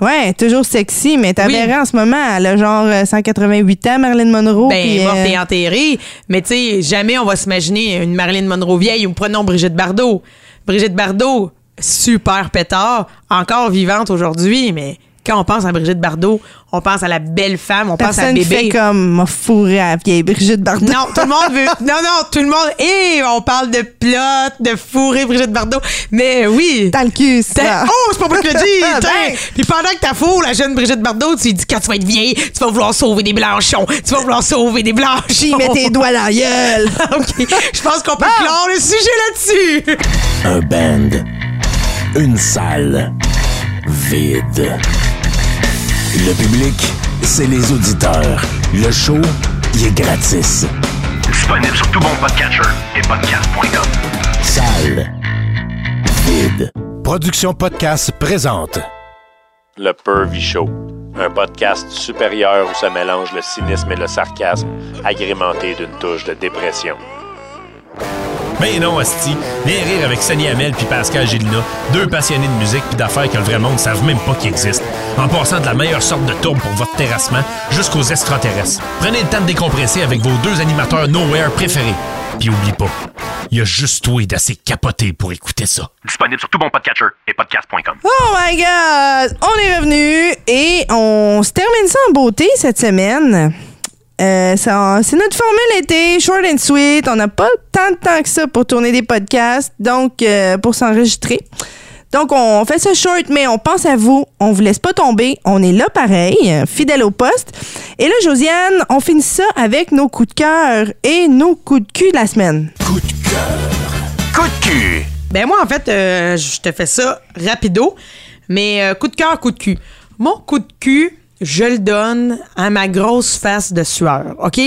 Ouais, toujours sexy, mais t'as Oui. en ce moment, elle a genre euh, 188 ans, Marilyn Monroe. Ben, puis, morte euh, et enterrée. Mais tu sais, jamais on va s'imaginer une Marilyn Monroe vieille ou prenons Brigitte Bardot. Brigitte Bardot, super pétard, encore vivante aujourd'hui, mais quand on pense à Brigitte Bardot, on pense à la belle femme, on pense à Personne bébé. fait comme m'a fourré à la vieille Brigitte Bardot. Non, tout le monde veut. Non, non, tout le monde. Et on parle de plot, de fourrer Brigitte Bardot. Mais oui. Dans le cul, T'as- ça. Oh, c'est pas moi qui le dis! Ben. Puis pendant que t'as faux, la jeune Brigitte Bardot, tu lui dis quand tu vas être vieille, tu vas vouloir sauver des blanchons. Tu vas vouloir sauver des blanchons. J'y mets tes doigts dans la gueule. OK. Je pense qu'on peut clore le sujet là-dessus. Un band. Une salle. Vide. Le public, c'est les auditeurs. Le show, il est gratis. Disponible sur tout bon podcatcher et podcast.com. Salle. Vide. Production Podcast présente. Le Pervy Show, un podcast supérieur où se mélange le cynisme et le sarcasme, agrémenté d'une touche de dépression. Ben non, Asti. Viens rire avec Sonny Hamel puis Pascal Gélina, deux passionnés de musique puis d'affaires que le vrai monde ne savent même pas qu'ils existent. En passant de la meilleure sorte de tourbe pour votre terrassement jusqu'aux extraterrestres. Prenez le temps de décompresser avec vos deux animateurs Nowhere préférés. Puis oublie pas, il y a juste toi d'assez capoté pour écouter ça. Disponible sur tout bon podcatcher et podcast.com. Oh my God! On est revenu et on se termine ça en beauté cette semaine. Euh, ça- c'est notre formule été, short and sweet. On n'a pas tant de temps que ça pour tourner des podcasts, donc euh, pour s'enregistrer. Donc, on fait ça short, mais on pense à vous. On vous laisse pas tomber. On est là pareil, fidèle au poste. Et là, Josiane, on finit ça avec nos coups de cœur et nos coups de cul de la semaine. Coup de cœur. Coup de cul. Ben moi, en fait, euh, je te fais ça rapido, mais euh, coup de cœur, coup de cul. Mon coup de cul, je le donne à ma grosse face de sueur, OK?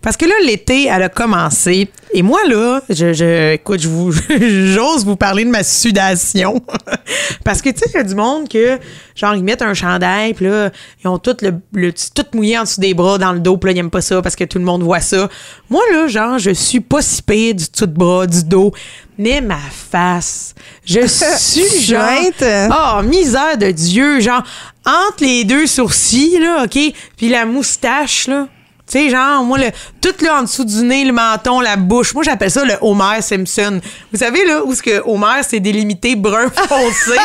Parce que là, l'été, elle a commencé. Et moi, là, je, je écoute, je vous, j'ose vous parler de ma sudation. Parce que, tu sais, il y a du monde que, genre, ils mettent un chandail, puis là, ils ont tout le, le tout mouillé en dessous des bras, dans le dos, puis là, ils aiment pas ça parce que tout le monde voit ça. Moi, là, genre, je suis pas si pire du tout de bras, du dos, mais ma face, je suis genre... Oh, misère de Dieu, genre, entre les deux sourcils, là, OK, puis la moustache, là. Tu sais, genre, moi, le, tout là en dessous du nez, le menton, la bouche. Moi, j'appelle ça le Homer Simpson. Vous savez, là, où ce que Homer, c'est délimité brun foncé?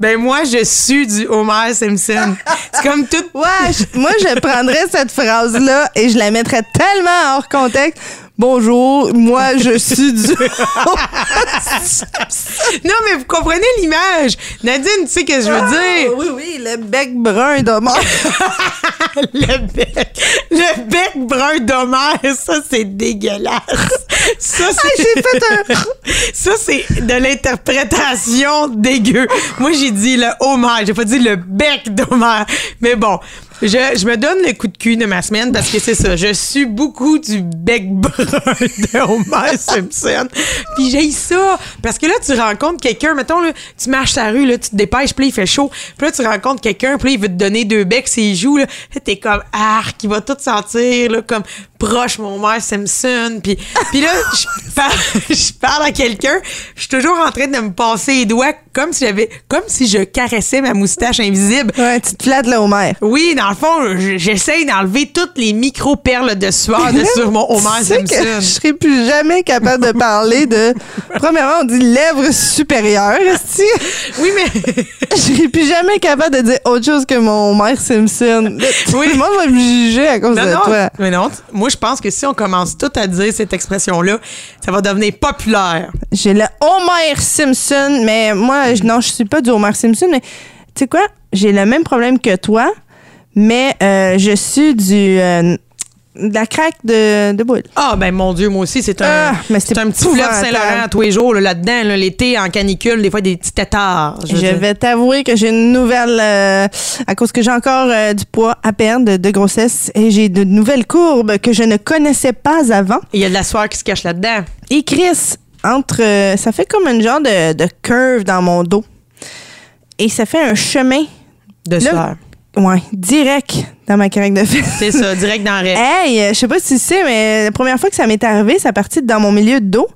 ben, moi, je suis du Homer Simpson. C'est comme tout. Ouais, moi, je prendrais cette phrase-là et je la mettrais tellement hors contexte. Bonjour, moi, je suis du. Non, mais vous comprenez l'image. Nadine, tu sais ce que je veux dire? oui, oui, le bec brun d'Homère. le bec. Le bec brun d'Homère, ça, c'est dégueulasse. Ça, c'est. j'ai fait un. Ça, c'est de l'interprétation dégueu. Moi, j'ai dit le Homer. J'ai pas dit le bec d'Homer. Mais bon, je, je me donne le coup de cul de ma semaine parce que c'est ça. Je suis beaucoup du bec brun de Homer Simpson. Puis j'ai ça. Parce que là, tu rencontres quelqu'un. Mettons, là, tu marches sur la rue, là, tu te dépêches, puis là, il fait chaud. Puis là, tu rencontres quelqu'un, puis là, il veut te donner deux becs, ses joues. Là, Là, t'es comme, arc, il va tout sentir, là, comme proche, mon Homer Simpson. Puis, puis là, je parle, je parle à quelqu'un. Je suis toujours en train de me passer les doigts comme si j'avais, comme si je caressais ma moustache invisible. Ouais, tu te flattes, le Homer. Oui, dans le fond, j'essaye d'enlever toutes les micro-perles de sueur de sur mon Homer tu sais que je Simpson. serais plus jamais capable de parler de. Premièrement, on dit lèvres supérieures, esti. Oui, mais Je serais plus jamais capable de dire autre chose que mon Homer Simpson. Oui. Tout le monde va me juger à cause non, de non, toi. mais non. Moi, je pense que si on commence tout à dire cette expression-là, ça va devenir populaire. J'ai le Homer Simpson, mais moi, non, je suis pas du Homer Simpson, mais tu sais quoi? J'ai le même problème que toi, mais euh, je suis du. euh, de la craque de, de boule. Ah, ben mon Dieu, moi aussi, c'est un, Ah, mais c'est c'est un petit fleuve épouvantable. Saint-Laurent tous les jours, là, là-dedans, là, l'été, en canicule, des fois des petits têtards. Je, veux dire. vais t'avouer que j'ai une nouvelle, euh, à cause que j'ai encore euh, du poids à perdre de, de grossesse et j'ai de nouvelles courbes que je ne connaissais pas avant. Il y a de la sueur qui se cache là-dedans. Et Chris, entre, euh, ça fait comme un genre de, de curve dans mon dos. Et ça fait un chemin, De Là, sueur. Ouais, direct dans ma craque de fesses. C'est ça, direct dans le reste. Hey, euh, je sais pas si tu sais, mais la première fois que ça m'est arrivé, ça partit dans mon milieu de dos.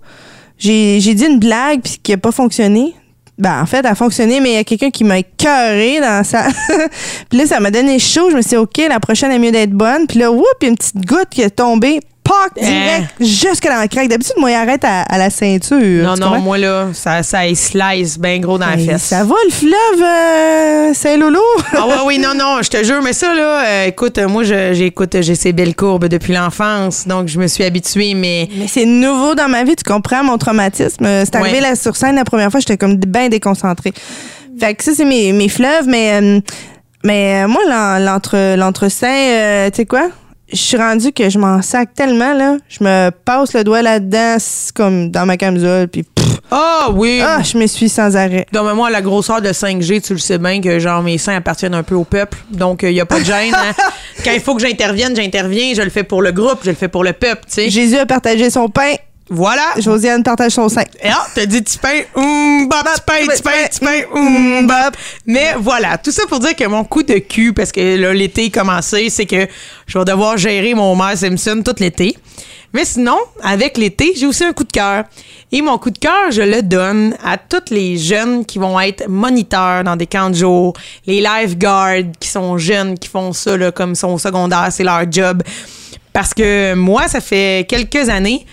J'ai dit une blague puis qui a pas fonctionné. Ben, en fait, elle a fonctionné, mais il y a quelqu'un qui m'a écœuré dans sa. puis là, ça m'a donné chaud. Je me suis dit, OK, la prochaine est mieux d'être bonne. Puis là, whoop, il y a une petite goutte qui est tombée. Pac, direct, jusque dans la craque. D'habitude, moi, il arrête à, à la ceinture. Non, non, moi, là, ça, ça slice bien gros dans la fesse. Ça va, le fleuve euh, Saint-Lolo? Ah ouais, oui, non, non, je te jure, mais ça, là, euh, écoute, euh, moi, je- j'écoute, j'ai ces belles courbes depuis l'enfance, donc je me suis habituée, mais Mais c'est nouveau dans ma vie, tu comprends mon traumatisme. Euh, C'est arrivé Ouais. là sur scène la première fois, j'étais comme bien déconcentrée. Fait que ça, c'est mes, mes fleuves, mais, euh, mais euh, moi, l'en- l'entre- l'entre-sein, euh, tu sais quoi? Je suis rendue que je m'en sac tellement, là. Je me passe le doigt là-dedans, comme dans ma camisole, puis Ah oui! ah, je me suis sans arrêt. Donc, moi, la grosseur de 5G, tu le sais bien que genre mes seins appartiennent un peu au peuple. Donc, il n'y a pas de gêne. hein. Quand il faut que j'intervienne, j'interviens. Je le fais pour le groupe, je le fais pour le peuple, tu sais. Jésus a partagé son pain, Voilà. Josiane partage son sein. Et ah, t'as dit tu pain, hum, bap, tu pain, tu pain, tu pain, hum, bap. Mais voilà, tout ça pour dire que mon coup de cul, parce que là, l'été est commencé, c'est que je vais devoir gérer mon mère Simpson tout l'été. Mais sinon, avec l'été, j'ai aussi un coup de cœur. Et mon coup de cœur, je le donne à tous les jeunes qui vont être moniteurs dans des camps de jour, les lifeguards qui sont jeunes, qui font ça là, comme sont au secondaire, c'est leur job. Parce que moi, ça fait quelques années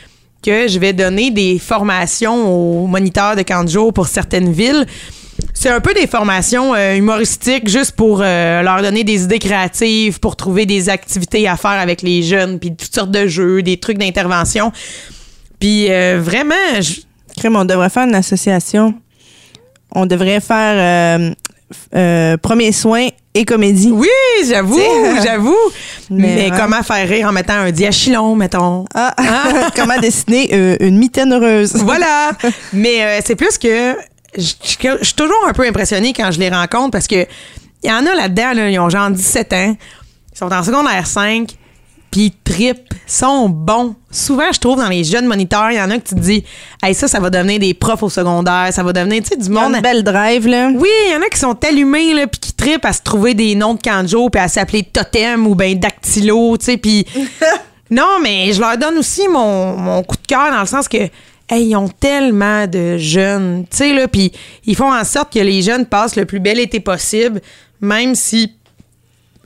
que je vais donner des formations aux moniteurs de camp de jour pour certaines villes. C'est un peu des formations euh, humoristiques juste pour euh, leur donner des idées créatives, pour trouver des activités à faire avec les jeunes, puis toutes sortes de jeux, des trucs d'intervention. Puis euh, vraiment, je- Crème, on devrait faire une association. On devrait faire euh, premier soin et comédie. oui, j'avoue, j'avoue. Mais, mais ouais. comment faire rire en mettant un diachylon, mettons? Ah, comment dessiner euh, une mitaine heureuse? Voilà. Mais euh, c'est plus que je je- je suis toujours un peu impressionnée quand je les rencontre parce que il y en a là-dedans, là, ils ont genre 17 ans, ils sont en secondaire 5, puis ils trippent, sont bons. Souvent, je trouve dans les jeunes moniteurs, il y en a que tu te dis, hey, ça, ça va devenir des profs au secondaire, ça va devenir, tu sais, du monde. Une belle drive, là. Oui, il y en a qui sont allumés, là, puis qui trippent à se trouver des noms de canjo, puis à s'appeler Totem ou ben Dactylo, tu sais, puis... non, mais je leur donne aussi mon, mon coup de cœur dans le sens que, hey, ils ont tellement de jeunes, tu sais, là, puis ils font en sorte que les jeunes passent le plus bel été possible, même si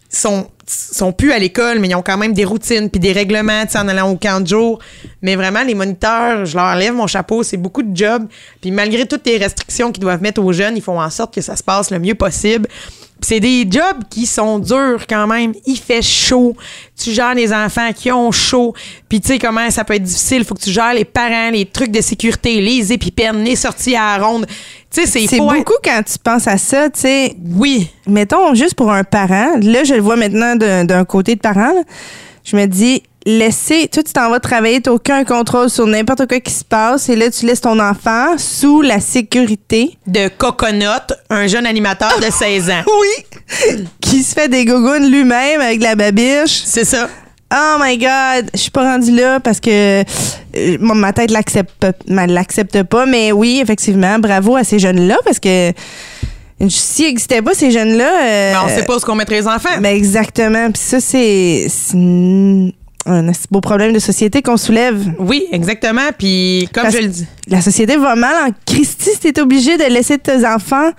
sont sont plus à l'école, mais ils ont quand même des routines puis des règlements, en allant au camp de jour. Mais vraiment, les moniteurs, je leur lève mon chapeau, c'est beaucoup de job. Puis malgré toutes les restrictions qu'ils doivent mettre aux jeunes, ils font en sorte que ça se passe le mieux possible. C'est des jobs qui sont durs quand même. Il fait chaud. Tu gères les enfants qui ont chaud. Puis tu sais comment ça peut être difficile? Faut que tu gères les parents, les trucs de sécurité, les épipènes, les sorties à la ronde. Tu sais, c'est être- beaucoup quand tu penses à ça, tu sais. Oui. Mettons, juste pour un parent, là, je le vois maintenant d'un d'un côté de parent, là. je me dis, laisser, toi, tu t'en vas travailler, t'as aucun contrôle sur n'importe quoi qui se passe, et là, tu laisses ton enfant sous la sécurité. De Coconut, un jeune animateur de 16 ans. Oui! qui se fait des gougounes lui-même avec la babiche. C'est ça. Oh my God, je suis pas rendue là parce que euh, ma tête l'accepte l'accepte pas, mais oui, effectivement, bravo à ces jeunes-là parce que euh, s'il n'existait pas ces jeunes-là, euh, Mais on sait pas ce qu'on mettrait les enfants. ben exactement. Puis ça, c'est un beau problème de société qu'on soulève. Oui, exactement. Puis comme je le dis. La société va mal en Christie si t'es obligé de laisser tes enfants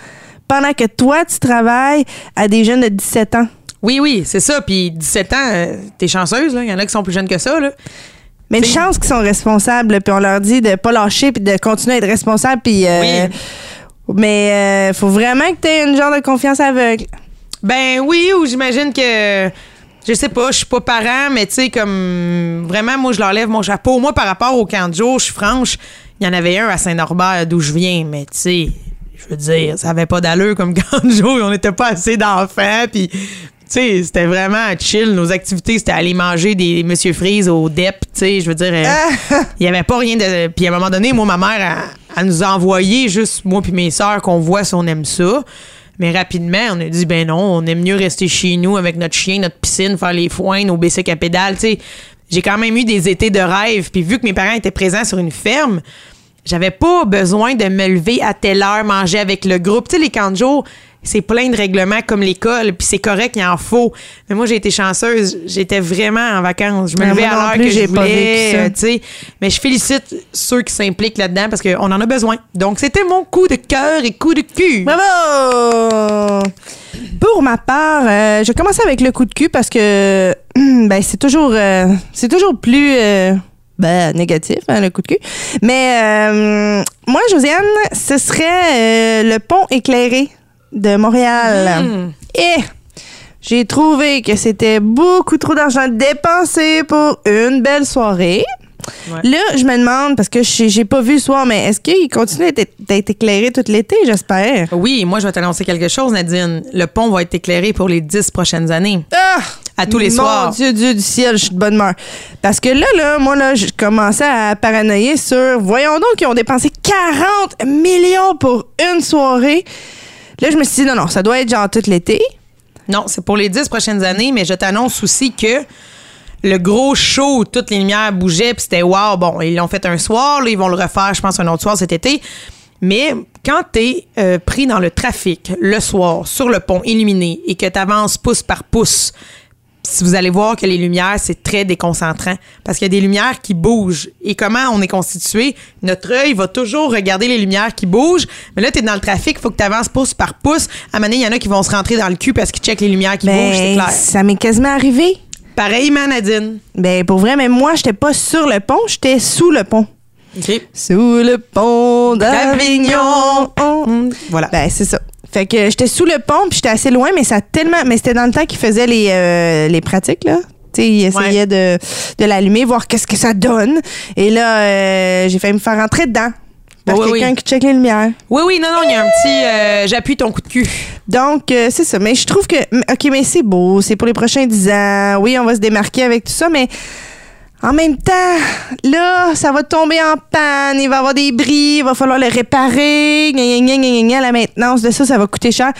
pendant que toi, tu travailles à des jeunes de 17 ans. Oui, oui, c'est ça. Puis 17 ans, euh, t'es chanceuse. Il y en a qui sont plus jeunes que ça, là. Mais une chance qu'ils sont responsables, puis on leur dit de pas lâcher, puis de continuer à être responsable, puis... euh, Mais euh, faut vraiment que tu aies une genre de confiance aveugle. Ben oui, ou j'imagine que. Je sais pas, je suis pas parent, mais tu sais, comme. Vraiment, moi, je leur lève mon chapeau. Moi, par rapport au camp de jour, je suis franche, il y en avait un à Saint-Norbert, d'où je viens, mais tu sais, je veux dire, ça avait pas d'allure comme camp de jour. On n'était pas assez d'enfants, puis. Tu sais, c'était vraiment chill. Nos activités, c'était aller manger des Monsieur Freeze au DEP, tu sais, je veux dire, euh, il y avait pas rien de... Puis à un moment donné, moi, ma mère, elle, elle nous a envoyé, juste moi puis mes sœurs, qu'on voit si on aime ça. Mais rapidement, on a dit, ben non, on aime mieux rester chez nous avec notre chien, notre piscine, faire les foins, nos bicycles à pédales. J'ai quand même eu des étés de rêve. Puis vu que mes parents étaient présents sur une ferme, j'avais pas besoin de me lever à telle heure, manger avec le groupe. Tu sais, les camps de c'est plein de règlements comme l'école, puis c'est correct, il en faut. Mais moi, j'ai été chanceuse. J'étais vraiment en vacances. Je me levais à l'heure que je voulais, euh, tu sais. Mais je félicite ceux qui s'impliquent là-dedans parce qu'on en a besoin. Donc, c'était mon coup de cœur et coup de cul. Bravo! Pour ma part, euh, je commence avec le coup de cul parce que ben, c'est toujours, euh, c'est toujours plus euh, ben, négatif, hein, le coup de cul. Mais euh, moi, Josiane, ce serait euh, le pont éclairé de Montréal. Hmm. Et j'ai trouvé que c'était beaucoup trop d'argent dépensé pour une belle soirée. Ouais. Là, je me demande, parce que j'ai pas vu le soir, mais est-ce qu'il continue d'être éclairé tout l'été, j'espère? Oui, moi, je vais t'annoncer quelque chose, Nadine. Le pont va être éclairé pour les dix prochaines années. Ah! À tous les Mon soirs. Dieu, Dieu du ciel, je suis de bonne humeur. Parce que là, là, moi, là, je commençais à paranoïer sur. Voyons donc, ils ont dépensé 40 millions pour une soirée. Là, je me suis dit, non, non, ça doit être genre tout l'été. Non, c'est pour les dix prochaines années, mais je t'annonce aussi que le gros show où toutes les lumières bougeaient, puis c'était wow, bon, ils l'ont fait un soir, là, ils vont le refaire, je pense, un autre soir cet été. Mais quand t'es euh, pris dans le trafic le soir, sur le pont illuminé, et que t'avances pouce par pouce, si vous allez voir que les lumières, c'est très déconcentrant parce qu'il y a des lumières qui bougent. Et comment on est constitué? Notre œil va toujours regarder les lumières qui bougent. Mais là, tu es dans le trafic, il faut que tu avances pouce par pouce. À un moment donné, il y en a qui vont se rentrer dans le cul parce qu'ils checkent les lumières qui bougent, c'est Ben, clair. ça m'est quasiment arrivé. Pareillement, Nadine. Ben, pour vrai, mais moi, j'étais pas sur le pont, j'étais sous le pont. Sous le pont d'Avignon. Voilà. Ben, c'est ça. Fait que j'étais sous le pont, puis j'étais assez loin, mais ça a tellement. Mais c'était dans le temps qu'ils faisaient les, euh, les pratiques, là. Tu sais, ils essayaient de, de l'allumer, voir qu'est-ce que ça donne. Et là, euh, j'ai failli me faire rentrer dedans. Par Oui, oui, quelqu'un oui. qui check les lumières. Oui, oui, non, non, il y a un petit. euh, J'appuie ton coup de cul. Donc, euh, c'est ça. Mais je trouve que. OK, mais c'est beau. C'est pour les prochains 10 ans. Oui, on va se démarquer avec tout ça, mais. En même temps, là, ça va tomber en panne, il va y avoir des bris, il va falloir le réparer, gna, gna, gna, gna, gna, gna, la maintenance de ça, ça va coûter cher.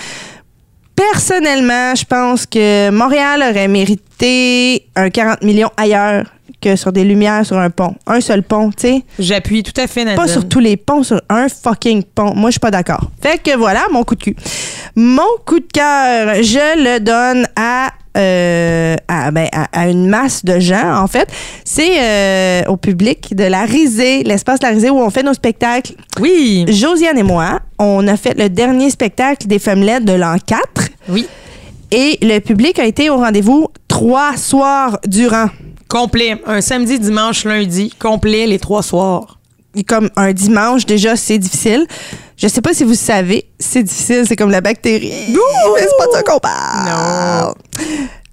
Personnellement, je pense que Montréal aurait mérité un 40 millions ailleurs que sur des lumières sur un pont. Un seul pont, tu sais. J'appuie tout à fait, Nadine. Pas sur tous les ponts, sur un fucking pont. Moi, je suis pas d'accord. Fait que voilà, mon coup de cul. Mon coup de cœur, je le donne à, euh, à, ben, à, à une masse de gens, en fait. C'est euh, au public de la Risée, l'espace de la Risée où on fait nos spectacles. Oui. Josiane et moi, on a fait le dernier spectacle des Femmelettes de l'an 4 Oui. et le public a été au rendez-vous trois soirs durant. Complet. Un samedi, dimanche, lundi. Complet les trois soirs. comme un dimanche, déjà, c'est difficile. Je sais pas si vous savez, c'est difficile, c'est comme la bactérie. Mais c'est pas de ça qu'on parle.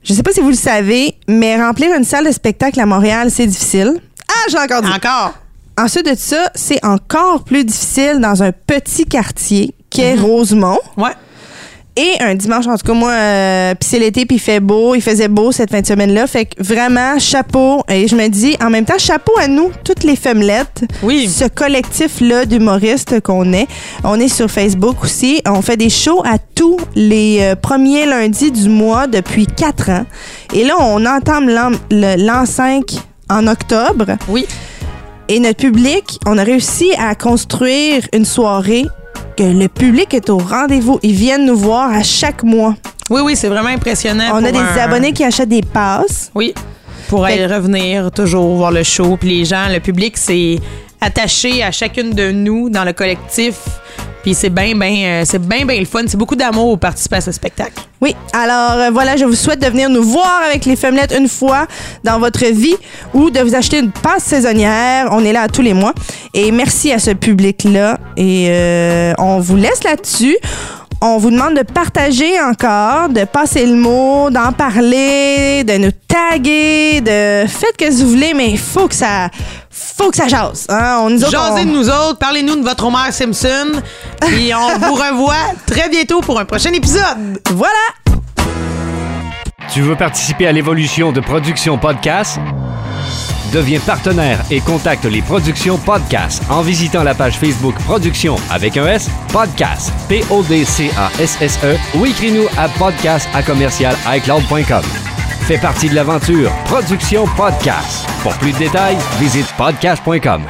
Je sais pas si vous le savez, mais remplir une salle de spectacle à Montréal, c'est difficile. Ah, j'ai encore dit. Encore? Ensuite de ça, c'est encore plus difficile dans un petit quartier qui est Rosemont. Ouais. Et un dimanche, en tout cas, moi, euh, puis c'est l'été, puis il fait beau. Il faisait beau cette fin de semaine-là. Fait que vraiment, chapeau. Et je me dis, en même temps, chapeau à nous, toutes les femmelettes. Oui. Ce collectif-là d'humoristes qu'on est. On est sur Facebook aussi. On fait des shows à tous les euh, premiers lundis du mois depuis quatre ans. Et là, on entame l'an le- l'an 5 en octobre. Oui. Et notre public, on a réussi à construire une soirée que le public est au rendez-vous. Ils viennent nous voir à chaque mois. Oui, oui, c'est vraiment impressionnant. On a des un- abonnés qui achètent des passes. Oui. Pour Fait- aller revenir toujours voir le show. Puis les gens, le public s'est attaché à chacune de nous dans le collectif. Puis c'est bien, bien, c'est bien, bien le fun. C'est beaucoup d'amour pour participer à ce spectacle. Oui, alors euh, voilà, je vous souhaite de venir nous voir avec les Femmelettes une fois dans votre vie ou de vous acheter une passe saisonnière. On est là tous les mois. Et merci à ce public-là. Et euh, on vous laisse là-dessus. On vous demande de partager encore, de passer le mot, d'en parler, de nous taguer, de faites que vous voulez, mais il faut que ça, faut que ça jase. Hein? On, nous autres, Jasez on- de nous autres, parlez-nous de votre Homer Simpson. Puis on vous revoit très bientôt pour un prochain épisode. Voilà! Tu veux participer à l'évolution de Production Podcast? Deviens partenaire et contacte les Productions Podcast en visitant la page Facebook Production avec un S, Podcast, P-O-D-C-A-S-S-E ou écris-nous à podcast à commercial iCloud.com. Fais partie de l'aventure Production Podcast. Pour plus de détails, visite podcast.com.